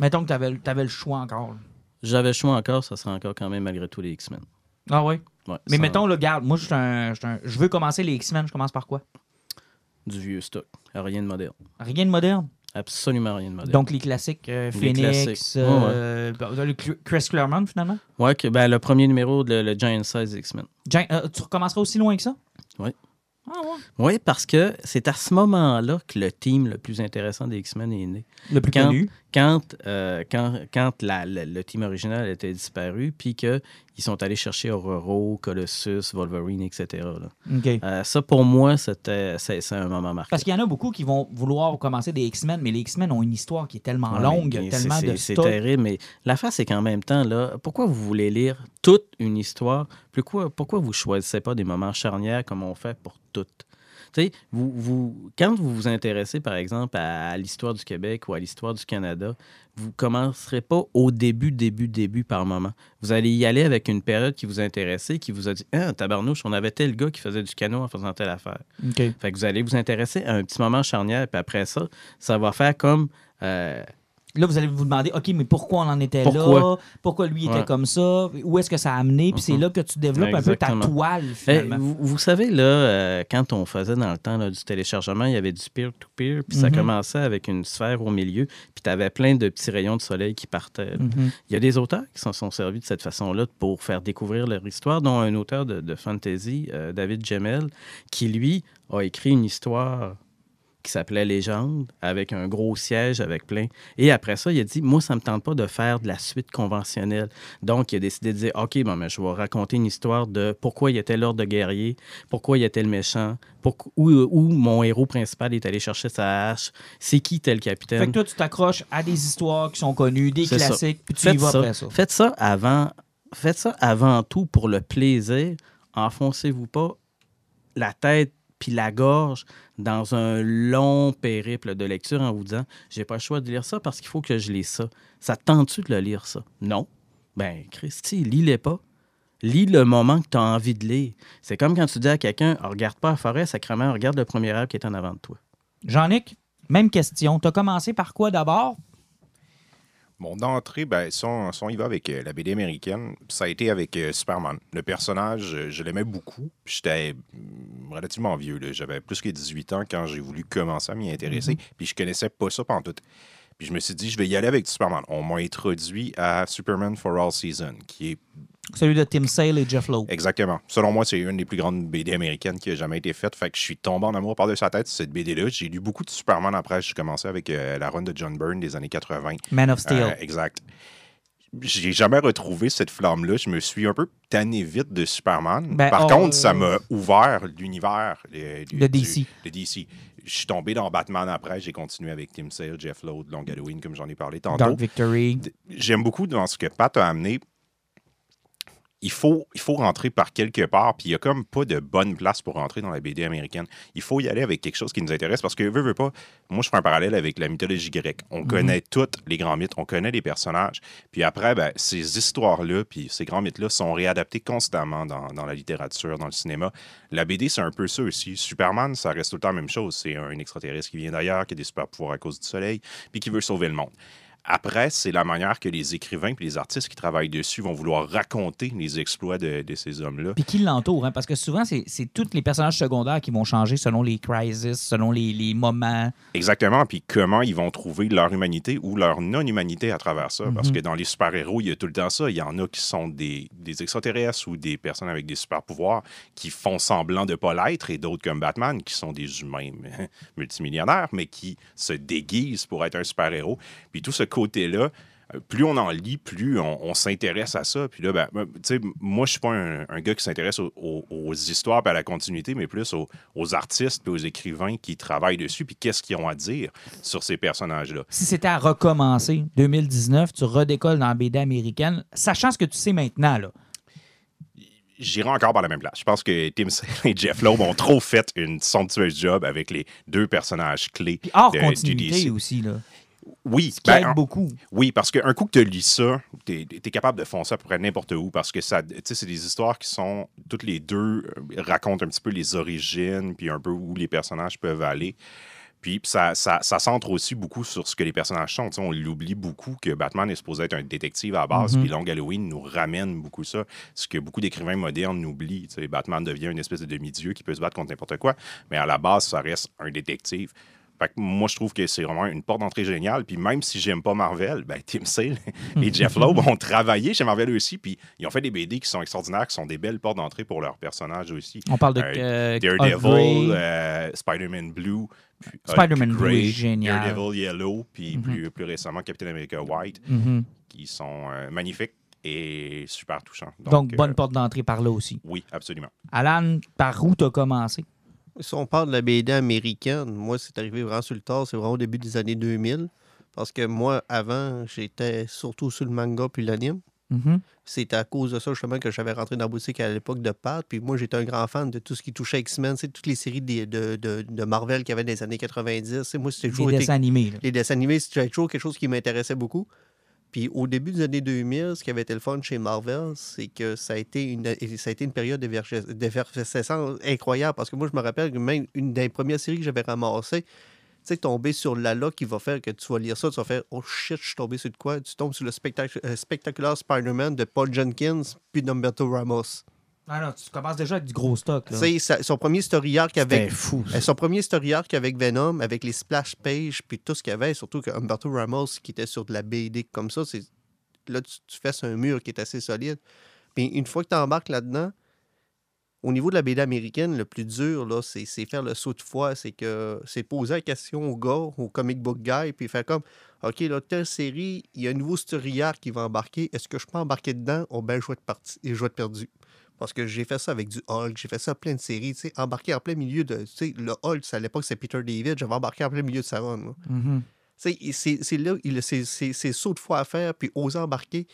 Mettons que tu avais, le choix encore. J'avais le choix encore, ça serait encore quand même malgré tout les X-Men. Ah ouais? Ouais, Mais sans- mettons, le garde, moi, je un- un- je veux commencer les X-Men, je commence par quoi? Du vieux stock. Rien de moderne. Rien de moderne? Absolument rien de moderne. Donc, les classiques, euh, Les Phoenix, classiques. euh, le Cl- Chris Claremont, finalement? Que, ben, le premier numéro, de le Giant Size X-Men. Euh, tu recommenceras aussi loin que ça? Oui. Ah ouais. Oui, parce que c'est à ce moment-là que le team le plus intéressant des X-Men est né. Le plus Quand- connu. Quand, euh, quand, quand la- la- le team original était disparu, puis qu'ils sont allés chercher Aurora, Colossus, Wolverine, etc. là. Euh, ça, pour moi, c'était c'est un moment marquant. Parce qu'il y en a beaucoup qui vont vouloir commencer des X-Men, mais les X-Men ont une histoire qui est tellement Ouais, longue, tellement de c'est- terrible, mais l'affaire, c'est qu'en même temps, là, pourquoi vous voulez lire toute une histoire? Pourquoi, pourquoi vous ne choisissez pas des moments charnières comme on fait pour toutes? Tu sais, vous, vous, quand vous vous intéressez, par exemple, à, à l'histoire du Québec ou à l'histoire du Canada, vous ne commencerez pas au début, début, début par moment. Vous allez y aller avec une période qui vous intéressait, qui vous a dit Ah, tabarnouche, on avait tel gars qui faisait du canot en faisant telle affaire. Fait que vous allez vous intéresser à un petit moment charnière, puis après ça, ça va faire comme. euh, là, vous allez vous demander, OK, mais pourquoi on en était là? Pourquoi? Lui était comme ça? Où est-ce que ça a amené? Puis c'est Mhm. là que tu développes un peu ta toile, Eh, finalement. vous, vous savez, là, euh, quand on faisait dans le temps là, du téléchargement, il y avait du peer-to-peer, puis ça Mhm. commençait avec une sphère au milieu, puis tu avais plein de petits rayons de soleil qui partaient. Mhm. Il y a des auteurs qui s'en sont servis de cette façon-là pour faire découvrir leur histoire, dont un auteur de, de fantasy, euh, David Gemmel, qui, lui, a écrit une histoire qui s'appelait Légende, avec un gros siège, avec plein. Et après ça, il a dit, moi, ça me tente pas de faire de la suite conventionnelle. Donc, il a décidé de dire, OK, bon, mais je vais raconter une histoire de pourquoi il était l'ordre de guerrier, pourquoi il était le méchant, où, où mon héros principal est allé chercher sa hache, c'est qui tel capitaine. Fait que toi, tu t'accroches à des histoires qui sont connues, des classiques, puis tu y Faites vas ça. après ça. Faites ça avant. Faites ça avant tout pour le plaisir. Enfoncez-vous pas la tête puis la gorge dans un long périple de lecture en vous disant j'ai pas le choix de lire ça parce qu'il faut que je lise ça. Ça te tente-tu de le lire ça? Non. Ben Christy, lis-les pas. Lis le moment que tu as envie de lire. C'est comme quand tu dis à quelqu'un regarde pas la forêt, sacrément, regarde le premier arbre qui est en avant de toi. Jean-Nic, même question. Tu as commencé par quoi d'abord? Mon entrée, ben, si on, si on y va avec euh, la BD américaine, ça a été avec euh, Superman. Le personnage, euh, je l'aimais beaucoup. J'étais mm, relativement vieux. J'avais plus que 18 ans quand j'ai voulu commencer à m'y intéresser. Puis je connaissais pas ça pendant tout. Puis je me suis dit, je vais y aller avec Superman. On m'a introduit à Superman for All Season, qui est Celui de Tim Sale et Jeff Lowe. Exactement. Selon moi, c'est une des plus grandes BD américaines qui a jamais été faite. Fait que je suis tombé en amour par-dessus sa tête cette BD-là. J'ai lu beaucoup de Superman après. J'ai commencé avec euh, la run de John Byrne des années 80. Man of Steel. Euh, exact. J'ai jamais retrouvé cette flamme-là. Je me suis un peu tanné vite de Superman. Ben, Par oh, contre, ça euh, m'a ouvert l'univers euh, De du- DC. de DC. Je suis tombé dans Batman après. J'ai continué avec Tim Sale, Jeff Lowe, Long Halloween, comme j'en ai parlé tantôt Dark Victory. j'aime beaucoup dans ce que Pat a amené. Il faut, il faut rentrer par quelque part, puis il n'y a comme pas de bonne place pour rentrer dans la BD américaine. Il faut y aller avec quelque chose qui nous intéresse parce que, veux, veux pas, moi je fais un parallèle avec la mythologie grecque. On connaît toutes les grands mythes, on connaît les personnages, puis après, ben, ces histoires-là, puis ces grands mythes-là sont réadaptés constamment dans, dans la littérature, dans le cinéma. La BD, c'est un peu ça aussi. Superman, ça reste tout le temps la même chose. C'est un extraterrestre qui vient d'ailleurs, qui a des super pouvoirs à cause du soleil, puis qui veut sauver le monde. Après, c'est la manière que les écrivains et les artistes qui travaillent dessus vont vouloir raconter les exploits de, de ces hommes-là. Puis qui l'entoure, hein, parce que souvent, c'est tous les personnages secondaires qui vont changer selon les crises, selon les, les moments. Exactement. Puis comment ils vont trouver leur humanité ou leur non-humanité à travers ça. Parce que dans les super-héros, il y a tout le temps ça. Il y en a qui sont des, des extraterrestres ou des personnes avec des super-pouvoirs qui font semblant de ne pas l'être et d'autres comme Batman qui sont des humains multimillionnaires mais qui se déguisent pour être un super-héros. Puis tout ce côté-là, euh, plus on en lit, plus on, on s'intéresse à ça. Puis là, ben, ben, tu sais, moi, je suis pas un, un gars qui s'intéresse aux, aux- aux histoires et à la continuité, mais plus aux, aux artistes et aux écrivains qui travaillent dessus, puis qu'est-ce qu'ils ont à dire sur ces personnages-là. Si c'était à recommencer, 2019, tu redécolles dans la BD américaine, sachant ce que tu sais maintenant, là. J'irai encore par la même place. Je pense que Tim Sale et Jeff Loeb ont trop fait une somptueuse job avec les deux personnages clés Puis hors de- du continuité DC. aussi, là. Oui, Qui ben, aide beaucoup. Oui, parce qu'un coup que tu lis ça, tu es, capable de foncer à peu près n'importe où parce que ça, c'est des histoires qui sont toutes les deux euh, racontent un petit peu les origines puis un peu où les personnages peuvent aller. Puis ça, ça, ça centre aussi beaucoup sur ce que les personnages sont. On l'oublie beaucoup que Batman est supposé être un détective à la base, Mhm. puis Long Halloween nous ramène beaucoup ça. Ce que beaucoup d'écrivains modernes oublient. Batman devient une espèce de demi-dieu qui peut se battre contre n'importe quoi, mais à la base, ça reste un détective. Fait que moi, je trouve que c'est vraiment une porte d'entrée géniale. Puis même si j'aime pas Marvel, ben, Tim Sale et Jeff Loeb ont travaillé chez Marvel aussi. Puis ils ont fait des BD qui sont extraordinaires, qui sont des belles portes d'entrée pour leurs personnages aussi. On parle de Euh, euh, Daredevil, euh, Spider-Man Blue, Hulk Spider-Man Blue est génial. Daredevil Yellow, puis Mhm. plus, plus récemment Captain America White, Mhm. qui sont euh, magnifiques et super touchants. Donc, euh, bonne porte d'entrée par là aussi. Oui, absolument. Alan, par où tu as commencé? Si on parle de la BD américaine, moi, c'est arrivé vraiment sur le tard, c'est vraiment au début des années 2000. Parce que moi, avant, j'étais surtout sur le manga puis l'anime. Mhm. C'est à cause de ça, justement, que j'avais rentré dans la boutique à l'époque de Pat. Puis moi, j'étais un grand fan de tout ce qui touchait X-Men. C'est toutes les séries de, de- de Marvel qu'il y avait dans les années 90. C'est moi, c'était Les toujours été- dessins animés. là. les dessins animés, c'était toujours quelque chose qui m'intéressait beaucoup. Puis au début des années 2000, ce qui avait été le fun chez Marvel, c'est que ça a été une, ça a été une période d'effervescence incroyable. Parce que moi, je me rappelle que même une des premières séries que j'avais ramassées, sais, tomber sur Lala qui va faire que tu vas lire ça, tu vas faire Oh shit, je suis tombé sur de quoi Tu tombes sur le euh, spectaculaire Spider-Man de Paul Jenkins puis d'Umberto Ramos. Ah non, tu commences déjà avec du gros stock. Sa- son premier story arc C'était avec. fou. ça. euh, Son premier story arc avec Venom, avec les splash pages, puis tout ce qu'il y avait, surtout que Humberto Ramos qui était sur de la BD comme ça, c'est là tu, tu un mur qui est assez solide. Puis une fois que tu embarques là-dedans, au niveau de la BD américaine, le plus dur, là, c'est c'est faire le saut de foi. C'est que c'est poser la question au gars, au comic book guy, puis faire comme OK, là, telle série, il y a un nouveau story arc qui va embarquer. Est-ce que je peux embarquer dedans? Oh ben, je vais être parti je vais être perdu. Parce que j'ai fait ça avec du Hulk, j'ai fait ça plein de séries, tu sais, embarqué en plein milieu de. Tu sais, le Hulk, à l'époque, c'est Peter David, j'avais embarqué en plein milieu de sa run. là. Mhm. Tu sais, c'est là, c'est saut de foi à faire, puis oser embarquer.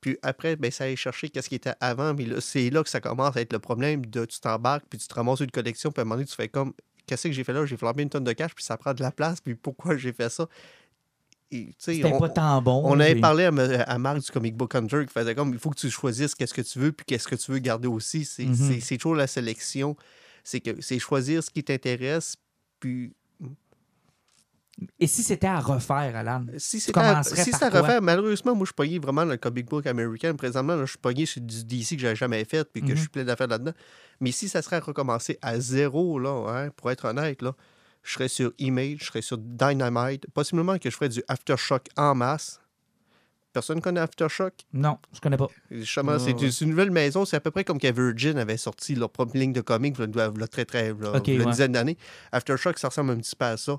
Puis après, ben, ça allait chercher qu'est-ce qui était avant. Mais c'est là que ça commence à être le problème de tu t'embarques, puis tu te ramasses une collection, puis à un moment donné, tu fais comme qu'est-ce que j'ai fait là? J'ai flambé une tonne de cash, puis ça prend de la place, puis pourquoi j'ai fait ça? C'était pas tant bon. on avait parlé à, Marc du Comic Book Hunter qui faisait comme il faut que tu choisisses qu'est-ce que tu veux puis qu'est-ce que tu veux garder aussi. C'est Mhm. toujours la sélection. C'est que c'est choisir ce qui t'intéresse. Puis Et si c'était à refaire, Alan? si c'est à, si à refaire, malheureusement, moi je suis pogné vraiment dans le comic book américain. Présentement, là, je suis pogné sur du DC que j'avais jamais fait puis que Mhm. je suis plein d'affaires là-dedans. Mais si ça serait à recommencer à zéro, là, hein, pour être honnête, là, je serais sur Image, je serais sur Dynamite. Possiblement que je ferais du Aftershock en masse. Personne connaît Aftershock? Non, je connais pas. C'est une nouvelle maison. C'est à peu près comme que Virgin avait sorti leur propre ligne de comics il y a- il y a très, très, ouais. dizaine d'années. Aftershock, ça ressemble un petit peu à ça.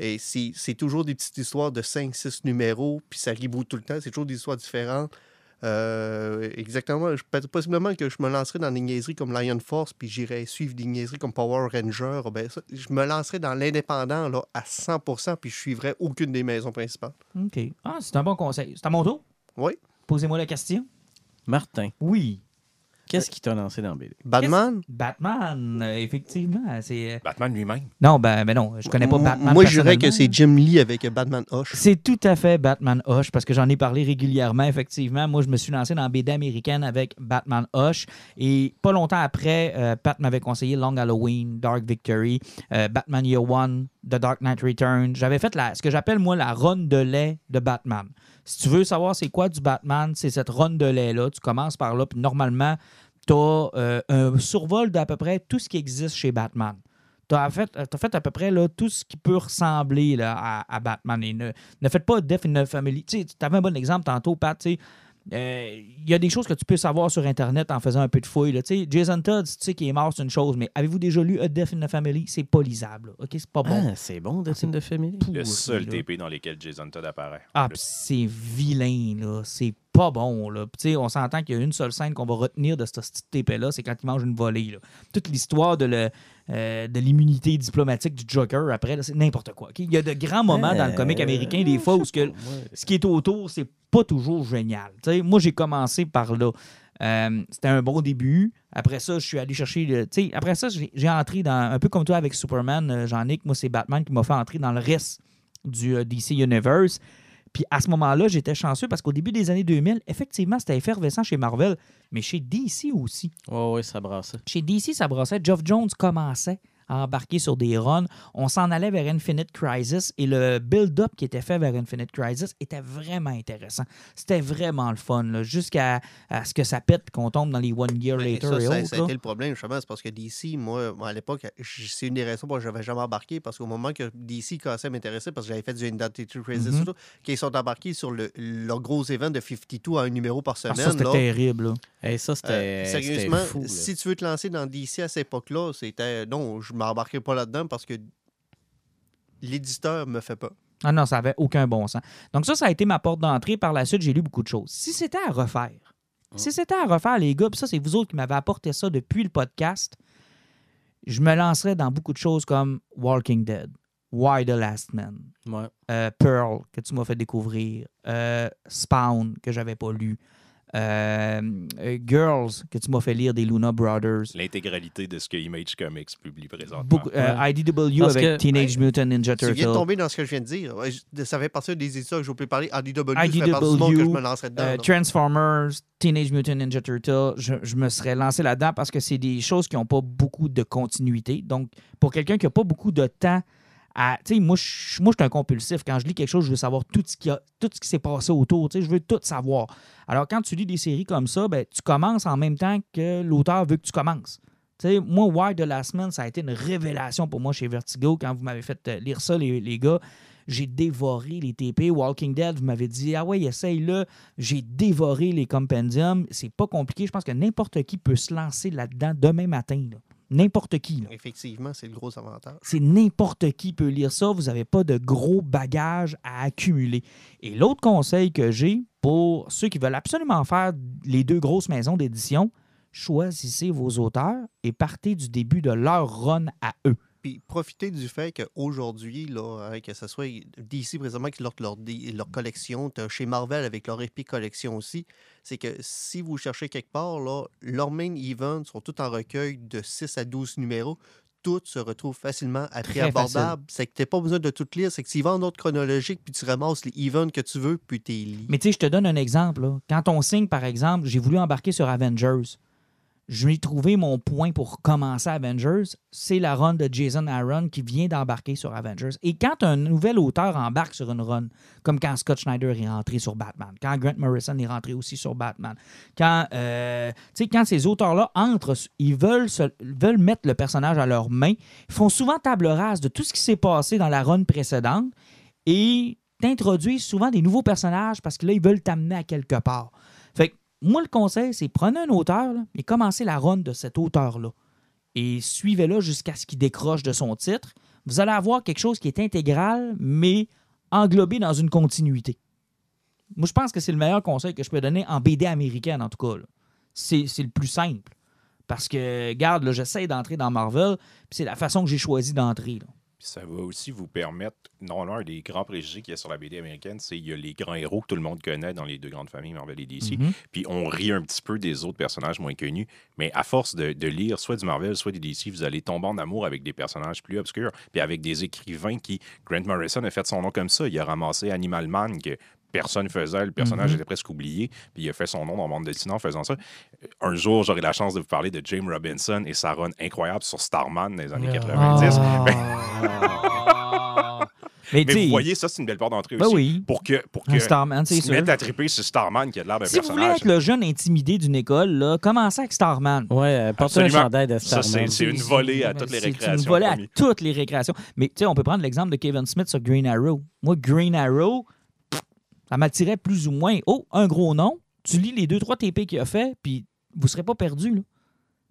Et c'est c'est toujours des petites histoires de 5-6 numéros, puis ça reboot tout le temps. C'est toujours des histoires différentes. Euh, exactement. Possiblement que je me lancerai dans des niaiseries comme Lion Force, puis j'irai suivre des niaiseries comme Power Ranger. Ben, ça, je me lancerai dans l'indépendant là, à 100%, puis je suivrai aucune des maisons principales. OK. Ah, c'est un bon conseil. C'est à mon tour? Oui. Posez-moi la question. Martin, Oui. Qu'est-ce qui t'a lancé dans BD? Batman? Batman, euh, effectivement. C'est... euh, Batman lui-même. Non, ben, ben non, je connais pas Batman. Moi, je dirais que c'est. Jim Lee avec Batman Hush. C'est tout à fait Batman Hush parce que j'en ai parlé régulièrement, effectivement. Moi, je me suis lancé dans BD américaine avec Batman Hush et pas longtemps après, euh, Pat m'avait conseillé Long Halloween, Dark Victory, euh, Batman Year One, The Dark Knight Returns. J'avais fait la, ce que j'appelle, moi, la run de lait de Batman. Si tu veux savoir c'est quoi du Batman, c'est cette run de lait-là. Tu commences par là, puis normalement, tu as un survol d'à peu près tout ce qui existe chez Batman. Tu as fait, t'as fait à peu près là, tout ce qui peut ressembler là, à, à Batman. Et ne, ne faites pas Death in the Family. Tu avais un bon exemple tantôt, Pat. tu sais, euh, Il y a des choses que tu peux savoir sur Internet en faisant un peu de fouille. là. Tu sais, Jason Todd, tu sais qu'il est mort, c'est une chose, mais avez-vous déjà lu A Death in the Family? C'est pas lisable. là. OK? C'est pas bon. Ah, c'est bon, de film de famille. Le Pourri, seul. TP dans lequel Jason Todd apparaît. Ah, Le- c'est vilain, là. C'est pas bon, là. On s'entend qu'il y a une seule scène qu'on va retenir de ce petit TP-là, c'est quand il mange une volée, là. Toute l'histoire de le- euh, de l'immunité diplomatique du Joker, après, là, c'est n'importe quoi. Il y a de grands moments dans le comic Euh, américain, des fois, où ce que, ce qui est autour, c'est pas toujours génial. Moi, j'ai commencé par là. Euh, C'était un bon début. Après ça, je suis allé chercher. le- après ça, j'ai j'ai entré dans. Un peu comme toi avec Superman, Jean-Nic. Moi, c'est Batman qui m'a fait entrer dans le reste du DC Universe. Puis à ce moment-là, j'étais chanceux parce qu'au début des années 2000, effectivement, c'était effervescent chez Marvel, mais chez DC aussi. Ouais, ouais, ça brassait. Chez DC, ça brossait. Geoff Jones commençait à embarquer sur des runs. On s'en allait vers Infinite Crisis et le build-up qui était fait vers Infinite Crisis était vraiment intéressant. C'était vraiment le fun, là, jusqu'à à ce que ça pète et qu'on tombe dans les One Year Mais Later ça, et ça, autres. ça a là. été le problème, justement, c'est parce que DC, moi, à l'époque, c'est une des raisons pour lesquelles je n'avais jamais embarqué, parce qu'au moment que DC commençait à m'intéresser, parce que j'avais fait du Identity Crisis, tout, qu'ils sont embarqués sur le, leur gros événement de 52 à un numéro par Ah, semaine. ça, c'était terrible. là. Hey, ça, c'était sérieusement, fou. si tu veux te lancer dans DC à cette époque-là, c'était. Non, je m'embarquerai pas là-dedans parce que l'éditeur me fait pas. Ah non, ça n'avait aucun bon sens. Donc ça, ça a été ma porte d'entrée. Par la suite, j'ai lu beaucoup de choses. Si c'était à refaire, si c'était à refaire, les gars, puis ça, c'est vous autres qui m'avez apporté ça depuis le podcast, je me lancerais dans beaucoup de choses comme Walking Dead, Why the Last Man, Ouais. euh, Pearl, que tu m'as fait découvrir, euh, Spawn, que j'avais pas lu, Girls, que tu m'as fait lire des Luna Brothers, L'intégralité de ce que Image Comics publie présentement. beaucoup, euh, IDW Parce avec que- Teenage Mutant Ninja Tu viens de tomber dans ce que je viens de dire. Ça fait partie des éditeurs que je peux parler. IDW, ça fait partie du monde que je IDW, me lancerais dedans. Euh. Transformers, Teenage Mutant Ninja Turtle, je, je me serais lancé là-dedans parce que c'est des choses qui n'ont pas beaucoup de continuité. Donc, pour quelqu'un qui n'a pas beaucoup de temps moi, je suis un compulsif. Quand je lis quelque chose, je veux savoir tout ce qui, a- tout ce qui s'est passé autour. Je veux tout savoir. Alors, quand tu lis des séries comme ça, ben, tu commences en même temps que l'auteur veut que tu commences. Moi, Why de la semaine, ça a été une révélation pour moi chez Vertigo quand vous m'avez fait euh, lire ça, les, les gars. J'ai dévoré les TP. Walking Dead, vous m'avez dit, ah ouais, essaye-le. J'ai dévoré les compendiums. C'est pas compliqué. Je pense que n'importe qui peut se lancer là-dedans demain matin. N'importe qui. là. Effectivement, c'est le gros avantage. C'est n'importe qui peut lire ça. Vous n'avez pas de gros bagages à accumuler. Et l'autre conseil que j'ai pour ceux qui veulent absolument faire les deux grosses maisons d'édition, choisissez vos auteurs et partez du début de leur run à eux. Puis profitez du fait qu'aujourd'hui, là, hein, que ce soit DC présentement qui leur, leur, leur collection, chez Marvel avec leur Epic Collection aussi, c'est que si vous cherchez quelque part, là, leurs main events sont tous en recueil de 6 à 12 numéros. Tout se retrouve facilement à prix abordable. C'est que tu n'as pas besoin de tout lire. C'est que tu vas en ordre chronologique, puis tu ramasses les events que tu veux, puis tu les lis. Mais tu sais, je te donne un exemple. là. Quand on signe, par exemple, j'ai voulu embarquer sur Avengers. Je vais trouver mon point pour commencer Avengers. C'est la run de Jason Aaron qui vient d'embarquer sur Avengers. Et quand un nouvel auteur embarque sur une run, comme quand Scott Schneider est rentré sur Batman, quand Grant Morrison est rentré aussi sur Batman, quand, euh, quand ces auteurs-là entrent, ils veulent mettre le personnage à leurs mains, ils font souvent table rase de tout ce qui s'est passé dans la run précédente et t'introduisent souvent des nouveaux personnages parce que là, ils veulent t'amener à quelque part. Fait que moi, le conseil, c'est prenez un auteur et commencez la run de cet auteur-là. Et suivez-le jusqu'à ce qu'il décroche de son titre. Vous allez avoir quelque chose qui est intégral, mais englobé dans une continuité. Moi, je pense que c'est le meilleur conseil que je peux donner en BD américaine, en tout cas. C'est le plus simple. Parce que, garde, là, j'essaie d'entrer dans Marvel, puis c'est la façon que j'ai choisi d'entrer. Puis ça va aussi vous permettre, non, l'un des grands préjugés qu'il y a sur la BD américaine, c'est qu'il y a les grands héros que tout le monde connaît dans les deux grandes familles, Marvel et DC. Mhm. Puis on rit un petit peu des autres personnages moins connus. Mais à force de, de lire soit du Marvel, soit du DC, vous allez tomber en amour avec des personnages plus obscurs. Puis avec des écrivains qui. Grant Morrison a fait son nom comme ça. Il a ramassé Animal Man, que personne faisait. Le personnage Mhm. était presque oublié. Puis il a fait son nom dans le monde dessinant en faisant ça. Un jour, j'aurai la chance de vous parler de James Robinson et sa run incroyable sur Starman dans les années 90. Ah. Mais, Mais tu sais, vous voyez, ça, c'est une belle porte d'entrée ben aussi. oui, Pour que, pour que Starman, c'est sûr. mettes à triper sur Starman qui a l'air d'un Si vous voulez personnage. être le jeune intimidé d'une école, là, commencez avec Starman. Ouais, euh, portez un chandail de Ça, Starman. c'est une volée à toutes les C'est récréations. une volée à toutes les récréations. Mais tu sais, on peut prendre l'exemple de Kevin Smith sur Green Arrow. Moi, Green Arrow, ça m'attirait plus ou moins. Oh, un gros nom. Tu lis les deux, trois TP qu'il a fait, puis vous ne serez pas perdu. Là.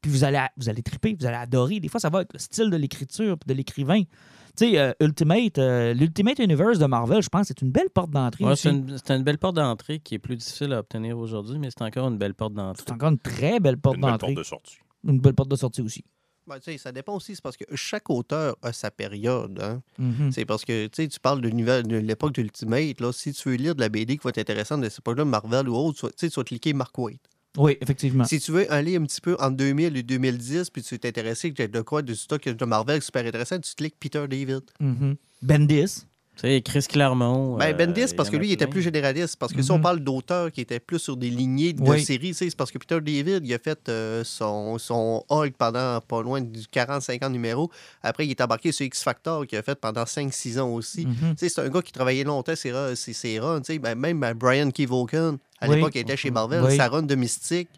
Puis vous allez, vous allez triper, vous allez adorer. Des fois, ça va avec le style de l'écriture puis de l'écrivain. Tu sais, euh, Ultimate, euh, l'Ultimate Universe de Marvel, je pense, c'est une belle porte d'entrée. Ouais, c'est une, une belle porte d'entrée qui est plus difficile à obtenir aujourd'hui, mais c'est encore une belle porte d'entrée. C'est encore une très belle porte Une belle d'entrée. porte de sortie. Une belle porte de sortie aussi. Ben, tu sais, ça dépend aussi, c'est parce que chaque auteur a sa période. hein. Mhm. C'est parce que tu parles de, l'époque d'Ultimate. Si tu veux lire de la BD qui va être intéressante de cette époque-là, Marvel ou autre, tu vas, cliquer Mark Waid. Oui, effectivement. Si tu veux aller un petit peu entre 2000 et 2010, puis tu es intéressé que de quoi, du stock de Marvel super intéressant, tu cliques Peter David. Mhm. Bendis. Sais, Chris Claremont. Ben, euh, Bendis, parce que lui, il était plus généraliste. Parce que si on Mhm. parle d'auteurs qui étaient plus sur des lignées de Oui. séries, c'est parce que Peter David, il a fait euh, son, son Hulk pendant pas loin du 40-50 numéros. Après, il est embarqué sur X-Factor, qu'il a fait pendant 5-6 ans aussi. Mhm. C'est un gars qui travaillait longtemps ses runs. Ses, runs. Ben, même euh, Brian Keevoken, à Oui. l'époque, il était chez Marvel. Oui. Sa run de Mystique,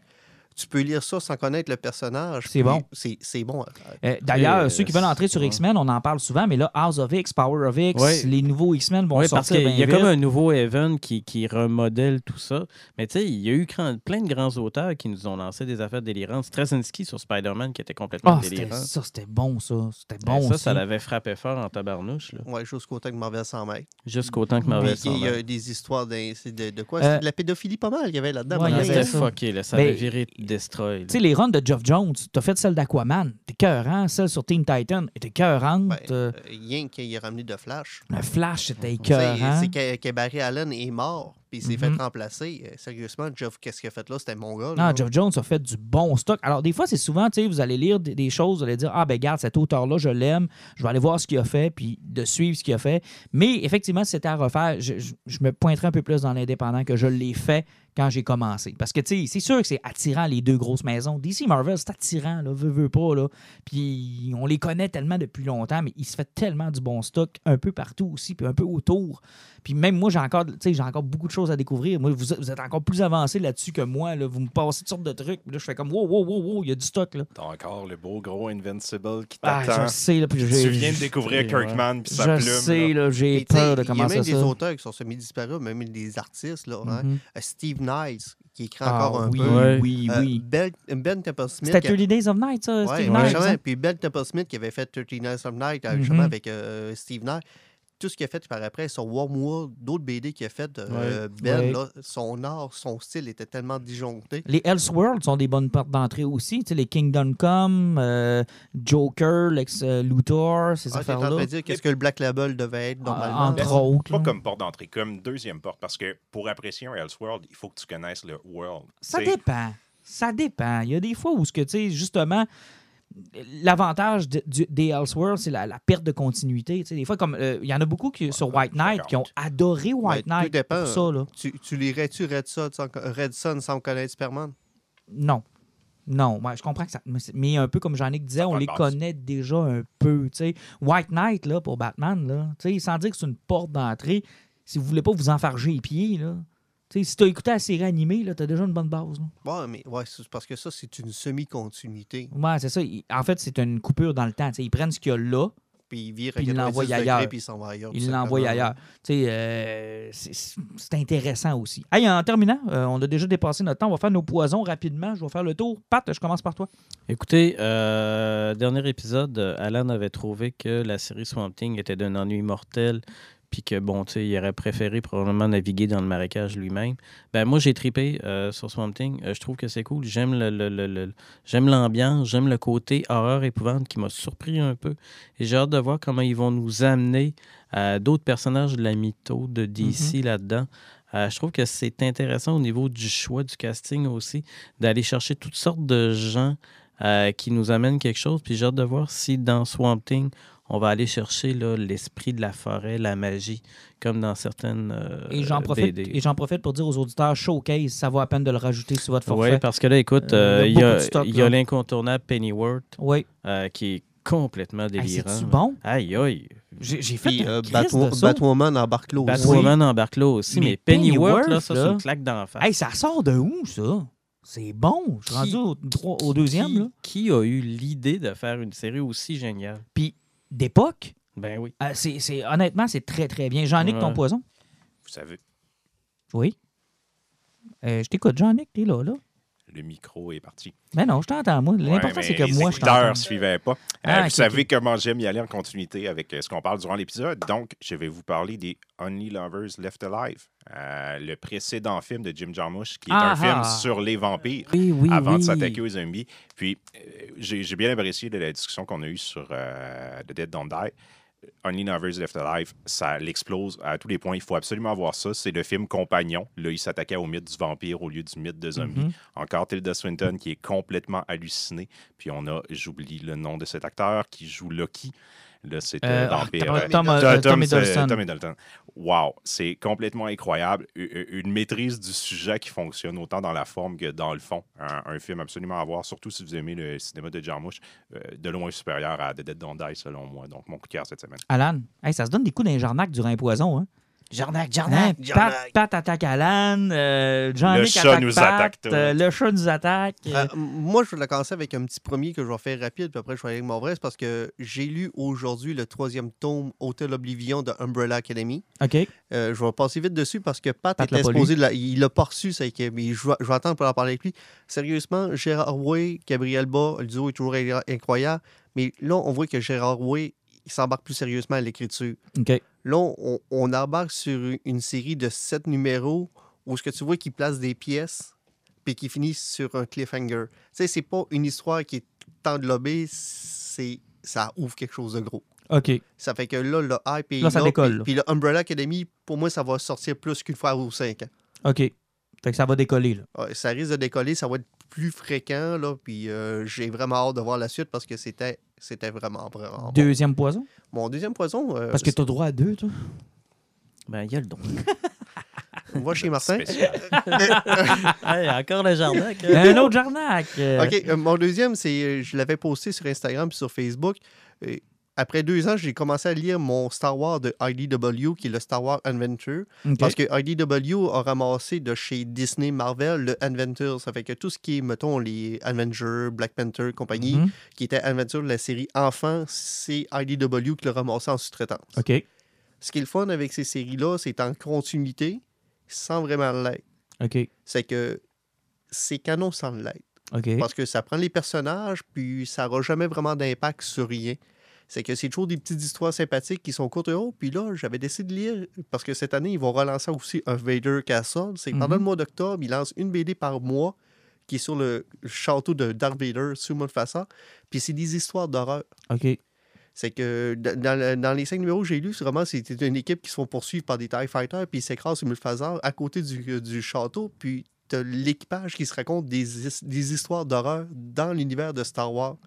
tu peux lire ça sans connaître le personnage. C'est bon. C'est c'est bon. Euh, D'ailleurs, euh, ceux qui veulent entrer sur ouais. X-Men, on en parle souvent, mais là, House of X, Power of X, Ouais. les nouveaux X-Men vont Oui, parce sortir qu'il bien y a vite. comme un nouveau Evan qui, qui remodèle tout ça. Mais tu sais, il y a eu grand- plein de grands auteurs qui nous ont lancé des affaires délirantes. Straczynski sur Spider-Man qui était complètement Ah, c'était- délirant. ça, c'était bon, ça. C'était Ben, bon ça, aussi. ça l'avait frappé fort en tabarnouche, là. Ouais, jusqu'au temps que Marvel s'en mêle. jusqu'au temps que Marvel Puis, Il y s'en a des histoires de, de quoi? Euh, C'est de la pédophilie pas mal qu'il y avait là-dedans. Ouais, il y maintenant, avait. C'était ça. fucké, là. Ça Mais- avait viré Destroy. Tu sais, les runs de Geoff Jones, t'as fait celle d'Aquaman, t'es cœurant, celle sur Teen Titan, était cœurante. Ben, euh, rien qu'il ait ramené de Flash. le Flash, c'était écœurant. C'est que, que Barry Allen est mort. puis il s'est Mhm. fait remplacer. Euh, sérieusement, Jeff, qu'est-ce qu'il a fait là? C'était mon gars. Non. Jeff Jones a fait du bon stock. Alors, des fois, c'est souvent, tu sais, vous allez lire des, des choses, vous allez dire, ah, ben, garde, cet auteur-là, je l'aime, je vais aller voir ce qu'il a fait, puis de suivre ce qu'il a fait. Mais effectivement, si c'était à refaire, je, je- je me pointerais un peu plus dans l'indépendant que je l'ai fait quand j'ai commencé. Parce que, tu sais, c'est sûr que c'est attirant, les deux grosses maisons. DC Marvel, c'est attirant, là, veut, veut pas, là. Puis on les connaît tellement depuis longtemps, mais il se fait tellement du bon stock un peu partout aussi, puis un peu autour. Puis même moi, j'ai encore, tu sais, j'ai encore beaucoup de choses à découvrir. Moi, vous, êtes- vous êtes encore plus avancé là-dessus que moi. Là. Vous me passez toutes sortes de trucs. Puis là, je fais comme, wow, wow, wow, wow, il y a du stock, là. T'as encore le beau gros Invincible qui Ah, t'attend. je sais, là. Puis j'ai- tu viens de découvrir Ouais. Kirkman puis sa Je plume. sais, là. là, j'ai peur de Il y a commencer même ça. des auteurs qui sont semi-disparus, même des artistes. Là, hein. Mhm. Euh, Steve Nice, qui écrit Ah, encore un oui, peu. Ouais. oui, Euh, oui. Ben, ben Temple Smith. C'était qui a- 30 Days of Night, ça, Ouais, Steve ouais, hein? Puis Ben Temple Smith qui avait fait 30 Nights of Night, euh, Mhm. justement, avec euh, Steve Knight. Tout ce qu'il a fait par après, son Wormwood, d'autres BD qu'il a fait, euh, Ben, là, son art, son style était tellement disjoncté. Les Elseworlds sont des bonnes portes d'entrée aussi. Tu sais, les Kingdom Come, euh, Joker, Lex euh, Luthor, ces Ah, t'es en train affaires-là. de dire qu'est-ce que le Black Label devait être Ah, normalement. entre Ben, autres. Pas là. comme porte d'entrée, comme deuxième porte, parce que pour apprécier un Elseworld, il faut que tu connaisses le world. Ça dépend. Ça dépend. Il y a des fois où, ce que, tu sais, justement, l'avantage de- des Elseworlds, c'est la, la perte de continuité. Des fois, comme euh, il y en a beaucoup qui, sur White Knight qui ont adoré White tout Knight dépend. pour ça. Là. Tu, tu lirais-tu Red Son sans, connaître Superman? Non. Non, ouais, je comprends que ça. Mais, un peu comme Jean-Nic disait, on les base. connaît déjà un peu. White Knight, là, pour Batman, là, sans dire que c'est une porte d'entrée, si vous voulez pas vous enfarger les pieds, là, si tu as écouté la série animée, tu as déjà une bonne base. là. Ouais, mais ouais, c'est parce que ça, c'est une semi-continuité. Ouais, c'est ça. En fait, c'est une coupure dans le temps. tu sais, Ils prennent ce qu'il y a là, Puis il vire à Puis il 90 l'envoie degrés, ailleurs. puis il s'en va ailleurs. ils l'envoient ailleurs. Tu sais, euh, c'est- intéressant aussi. Hey, en terminant, euh, on a déjà dépassé notre temps. On va faire nos poisons rapidement. Je vais faire le tour. Pat, je commence par toi. Écoutez, euh, dernier épisode, Alan avait trouvé que la série Swamp Thing était d'un ennui mortel, puis que, bon, tu sais, il aurait préféré probablement naviguer dans le marécage lui-même. Ben moi, j'ai tripé euh, sur Swamp Thing. Euh, je trouve que c'est cool. J'aime le, le- le- le- j'aime l'ambiance, j'aime le côté horreur épouvante qui m'a surpris un peu. Et j'ai hâte de voir comment ils vont nous amener à d'autres personnages de la mytho de DC là-dedans. Euh, je trouve que c'est intéressant au niveau du choix du casting aussi, d'aller chercher toutes sortes de gens euh, qui nous amènent quelque chose. Puis j'ai hâte de voir si dans Swamp Thing, on va aller chercher l'esprit de la forêt, la magie, comme dans certaines euh, Et j'en profite, BD. et j'en profite pour dire aux auditeurs Showcase, ça vaut à peine de le rajouter sur votre forfait. Oui, parce que là, écoute, Euh, euh, il y a l'incontournable Pennyworth Oui. euh, qui est complètement délirant. C'est-tu là. bon? Aïe, aïe. J'ai fait Puis un euh, crise Batwo- de saut. Batwoman embarque là aussi. Batwoman embarque là aussi, Mais mais, Pennyworth, là, ça, c'est une claque d'en face. Hey, ça sort de où, ça? C'est bon. Je suis rendu au deuxième. qui, là. qui a eu l'idée de faire une série aussi géniale? Puis, d'époque, Ben oui. euh, c'est, c'est- honnêtement, c'est très, très bien. Jean-Nic, ton poison? Vous savez, Oui. Euh, je t'écoute, Jean-Nic, t'es là, là. le micro est parti. Mais non, je t'entends, moi. L'important, Ouais, c'est que les moi, je t'entends. ne suivaient pas. Euh, Ah, vous savez ok. comment j'aime y aller en continuité avec ce qu'on parle durant l'épisode. Donc, je vais vous parler des Only Lovers Left Alive, euh, le précédent film de Jim Jarmusch, qui est Ah, un film ah. sur les vampires. Oui, oui, avant oui. de s'attaquer aux zombies. Puis, euh, j'ai bien apprécié de la discussion qu'on a eue sur euh, The Dead Don't Die. Only Lovers Left Alive, ça l'explose à tous les points. Il faut absolument voir ça. C'est le film compagnon. Là, il s'attaquait au mythe du vampire au lieu du mythe de zombie. Mhm. Encore Tilda Swinton qui est complètement hallucinée. Puis on a, j'oublie le nom de cet acteur qui joue Loki. Là, c'est Euh, vampire. Tom- euh, Tom, euh, Tom, Tom c'est- Hiddleston. Tom Hiddleston. Wow, c'est complètement incroyable. Une maîtrise du sujet qui fonctionne autant dans la forme que dans le fond. Un, un film absolument à voir, surtout si vous aimez le cinéma de Jarmusch, euh, de loin supérieur à The Dead Don't Die, selon moi. Donc, mon coup de cœur cette semaine. Alan, hey, ça se donne des coups d'un jarnac durant un poison, hein? Jarnac, Hein? Pat, Pat attaque Alan, euh, Le chat attaque nous Pat, attaque euh, le chat nous attaque. euh, moi, je vais commencer avec un petit premier que je vais faire rapide, puis après, je vais aller avec mon vrai. Parce que j'ai lu aujourd'hui le troisième tome Hotel Oblivion de Umbrella Academy. OK. Euh, je vais passer vite dessus parce que Pat, Pat de la- il l'a pas reçu, ça, que- mais je vais, je vais attendre pour en parler avec lui. Sérieusement, Gérard Way, Gabriel Bas, le duo est toujours in- incroyable. Mais là, on voit que Gérard Way, il s'embarque plus sérieusement à l'écriture. Là, on, on embarque sur une série de sept numéros où ce que tu vois qu'il place des pièces puis qui finit sur un cliffhanger. Tu sais, c'est pas une histoire qui est englobée, c'est ça ouvre quelque chose de gros. OK. Ça fait que là, le hype est Là, ça décolle, puis- le Umbrella Academy, pour moi, ça va sortir plus qu'une fois ou cinq ans. OK. Fait que ça va décoller, là. Ouais, ça risque de décoller, ça va être plus fréquent, là, puis euh, j'ai vraiment hâte de voir la suite parce que c'était c'était vraiment, vraiment bon. Deuxième poison? Mon deuxième poison, euh, Parce que t'as droit à deux, toi. Ben, il y a le don. on va chez Martin. Hey, encore le jardin. Un autre Jarnac. OK, euh, mon deuxième, c'est euh, je l'avais posté sur Instagram puis sur Facebook. Après deux ans, j'ai commencé à lire mon Star Wars de IDW, qui est le Star Wars Adventure. Parce que IDW a ramassé de chez Disney Marvel le Adventure. Ça fait que tout ce qui est, mettons, les Avengers, Black Panther, compagnie, Mhm. qui était Adventure de la série Enfant, c'est IDW qui l'a ramassé en sous-traitance. OK. Ce qui est le fun avec ces séries-là, c'est en continuité, sans vraiment l'être. OK. C'est que c'est canon sans l'être. OK. Parce que ça prend les personnages, puis ça n'aura jamais vraiment d'impact sur rien. C'est que c'est toujours des petites histoires sympathiques qui sont courtes. Oh, puis là, j'avais décidé de lire, parce que cette année, ils vont relancer aussi un Vader Castle. C'est que pendant Mhm. le mois d'octobre, ils lancent une BD par mois qui est sur le château de Darth Vader, sous Mufasa. Puis c'est des histoires d'horreur. OK. C'est que dans les cinq numéros que j'ai lus, c'est vraiment c'était une équipe qui se font poursuivre par des TIE Fighters, puis ils s'écrasent sur Mufasa à côté du, du château, puis l'équipage qui se raconte des, his- des histoires d'horreur dans l'univers de Star Wars.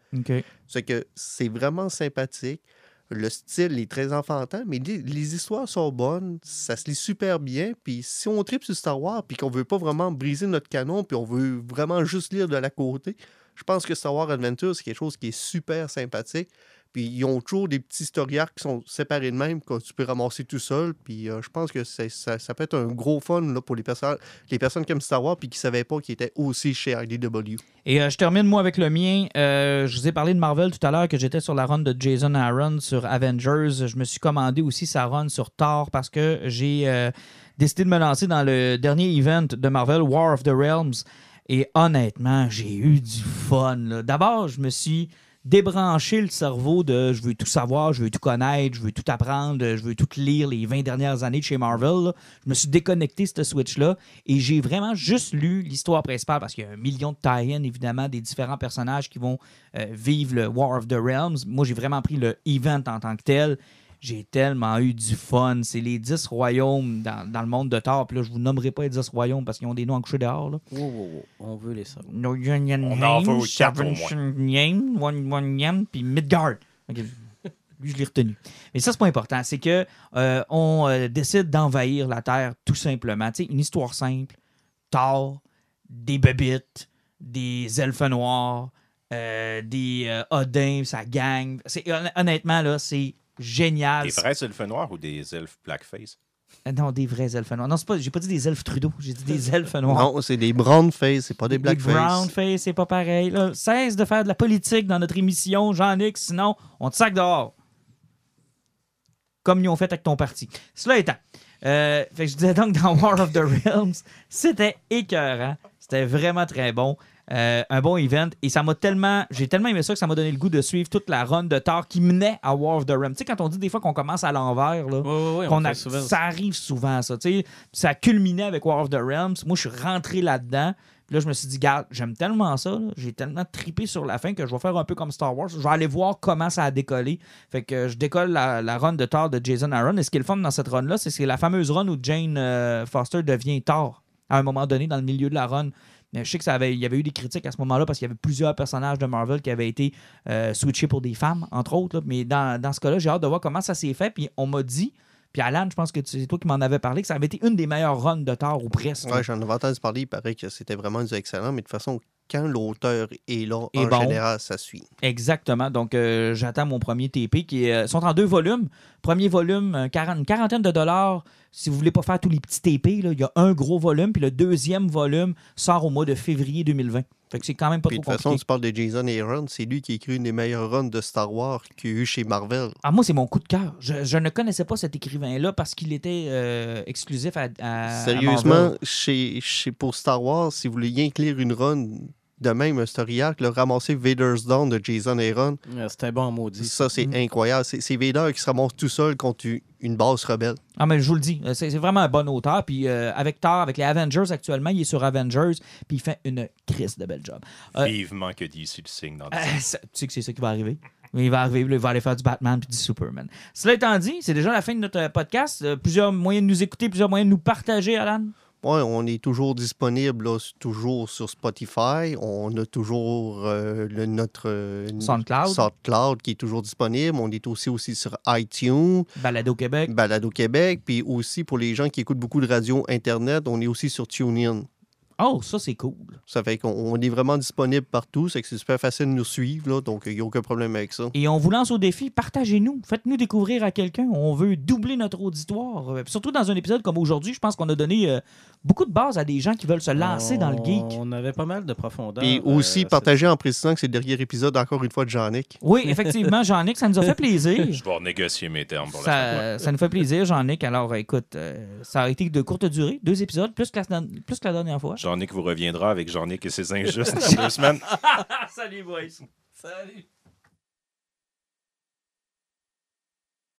C'est que c'est vraiment sympathique. Le style est très enfantin, mais les, les histoires sont bonnes, ça se lit super bien. Puis si on tripe sur Star Wars, puis qu'on veut pas vraiment briser notre canon, puis on veut vraiment juste lire de la côté, je pense que Star Wars Adventure, c'est quelque chose qui est super sympathique. Puis ils ont toujours des petits historiards qui sont séparés de même, que tu peux ramasser tout seul. Puis euh, je pense que ça, peut être un gros fun là, pour les, personnes les personnes qui aiment Star Wars puis qui ne savaient pas qu'ils étaient aussi chez IDW. Et euh, je termine, moi, avec le mien. Euh, je vous ai parlé de Marvel tout à l'heure, que j'étais sur la run de Jason Aaron sur Avengers. Je me suis commandé aussi sa run sur Thor parce que j'ai décidé de me lancer dans le dernier event de Marvel, War of the Realms. Et honnêtement, j'ai eu du fun. D'abord, je me suis débranché le cerveau de je veux tout savoir, je veux tout connaître, je veux tout apprendre, je veux tout lire les 20 dernières années de chez Marvel. Je me suis déconnecté ce Switch-là et j'ai vraiment juste lu l'histoire principale parce qu'il y a un million de tie-in, évidemment, des différents personnages qui vont euh, vivre le War of the Realms. Moi, j'ai vraiment pris le event en tant que tel. J'ai tellement eu du fun. C'est les 10 royaumes dans, dans le monde de Thor. Puis là, je vous nommerai pas les 10 royaumes parce qu'ils ont des noms coucher dehors. Là. Wow, wow, wow. On veut les savoir. No Union On en veut Name, quatre One puis Midgard. Ok. Lui, je l'ai retenu. Mais ça, c'est pas important. C'est que euh, on euh, décide d'envahir la Terre tout simplement. Tu sais, une histoire simple. Thor, des bébites, des elfes noirs, euh, des euh, Odins, sa gang. Honnêtement, là, c'est génial. Des vrais elfes noirs ou des elfes blackface? Euh, Non, des vrais elfes noirs. Non, c'est pas, j'ai pas dit des elfes Trudeau, j'ai dit des elfes noirs. Non, c'est des brown face, c'est pas des black Les face. brown face, c'est pas pareil. là. Cesse de faire de la politique dans notre émission, Jean-Nic, sinon on te sac dehors. Comme ils ont fait avec ton parti. Cela étant, euh, fait que je disais donc dans War of the Realms, c'était écœurant. C'était vraiment très bon. Euh, un bon event. Et ça m'a tellement. J'ai tellement aimé ça que ça m'a donné le goût de suivre toute la run de Thor qui menait à War of the Realms. Tu sais, quand on dit des fois qu'on commence à l'envers, là. Oui, oui, oui. qu'on on a- fait souvent ça arrive souvent, ça. tu sais. Ça a culminé avec War of the Realms. Moi, je suis rentré là-dedans. Là, je me suis dit, garde, j'aime tellement ça. J'ai tellement tripé sur la fin que je vais faire un peu comme Star Wars. Je vais aller voir comment ça a décollé. Fait que je décolle la, run de Thor de Jason Aaron. Et ce qui est le fun dans cette run-là, c'est la fameuse run où Jane euh, Foster devient Thor à un moment donné dans le milieu de la run. Mais je sais que ça avait, il y avait eu des critiques à ce moment-là parce qu'il y avait plusieurs personnages de Marvel qui avaient été euh, switchés pour des femmes, entre autres. Mais dans, dans ce cas-là, j'ai hâte de voir comment ça s'est fait. Puis on m'a dit, puis Alan, je pense que c'est toi qui m'en avais parlé, que ça avait été une des meilleures runs de Thor ou presque. Ouais, j'en avais entendu parler, il paraît que c'était vraiment du excellent, mais de toute façon, quand l'auteur est là, Et en bon. général, ça suit. Exactement. Donc, euh, j'attends mon premier TP qui euh, sont en deux volumes. Premier volume, quaran- une quarantaine de dollars. Si vous voulez pas faire tous les petits TP, là, il y a un gros volume. Puis le deuxième volume sort au mois de février 2020. Fait que c'est quand même pas Puis de trop toute façon, compliqué. tu parles de Jason Aaron, c'est lui qui a écrit une des meilleures runs de Star Wars qu'il y a eu chez Marvel. Ah, moi, c'est mon coup de cœur. Je, je ne connaissais pas cet écrivain-là parce qu'il était euh, exclusif à, à- à Sérieusement, Marvel. chez, chez, pour Star Wars, si vous voulez lire une run de même, un story arc, le ramasser Vader's Dawn de Jason Aaron, Euh, C'était bon, maudit. ça, c'est Mm. incroyable. C'est Vader qui se ramasse tout seul contre une base rebelle. Ah, mais je vous le dis, euh, c'est vraiment un bon auteur. Puis euh, avec Thor, avec les Avengers actuellement, il est sur Avengers. Puis il fait une crise de belle job. Euh, Vivement que DC le signe dans le Euh, ça- tu sais que c'est ça qui va arriver. Il va arriver, il va aller faire du Batman puis du Superman. Cela étant dit, c'est déjà la fin de notre euh, podcast. Euh, plusieurs moyens de nous écouter, plusieurs moyens de nous partager, Alan. Ouais, on est toujours disponible là, toujours sur Spotify. On a toujours euh, le- notre euh, SoundCloud. SoundCloud qui est toujours disponible. On est aussi, aussi sur iTunes, Balado Québec. Balado Québec. Puis aussi pour les gens qui écoutent beaucoup de radio Internet, on est aussi sur TuneIn. Oh, ça, c'est cool. Ça fait qu'on on est vraiment disponible partout. C'est que c'est super facile de nous suivre. Là, donc, il n'y a aucun problème avec ça. Et on vous lance au défi, partagez-nous, faites-nous découvrir à quelqu'un. On veut doubler notre auditoire. Euh, Surtout dans un épisode comme aujourd'hui, je pense qu'on a donné euh, beaucoup de base à des gens qui veulent se lancer dans le geek. On avait pas mal de profondeur. Et euh, aussi, cette- partager en précisant que c'est le dernier épisode, encore une fois, de Jean-Nic. Oui, effectivement, Jean-Nic, ça nous a fait plaisir. Je vais négocier mes termes pour la Ça, ça nous fait plaisir, Jean-Nic. Alors, écoute, euh, ça a été de courte durée, deux épisodes, plus que la, plus que la dernière fois. Jean-Nic vous reviendra avec Jean-Nic et ses injustes dans deux semaines. Salut, boys. Salut.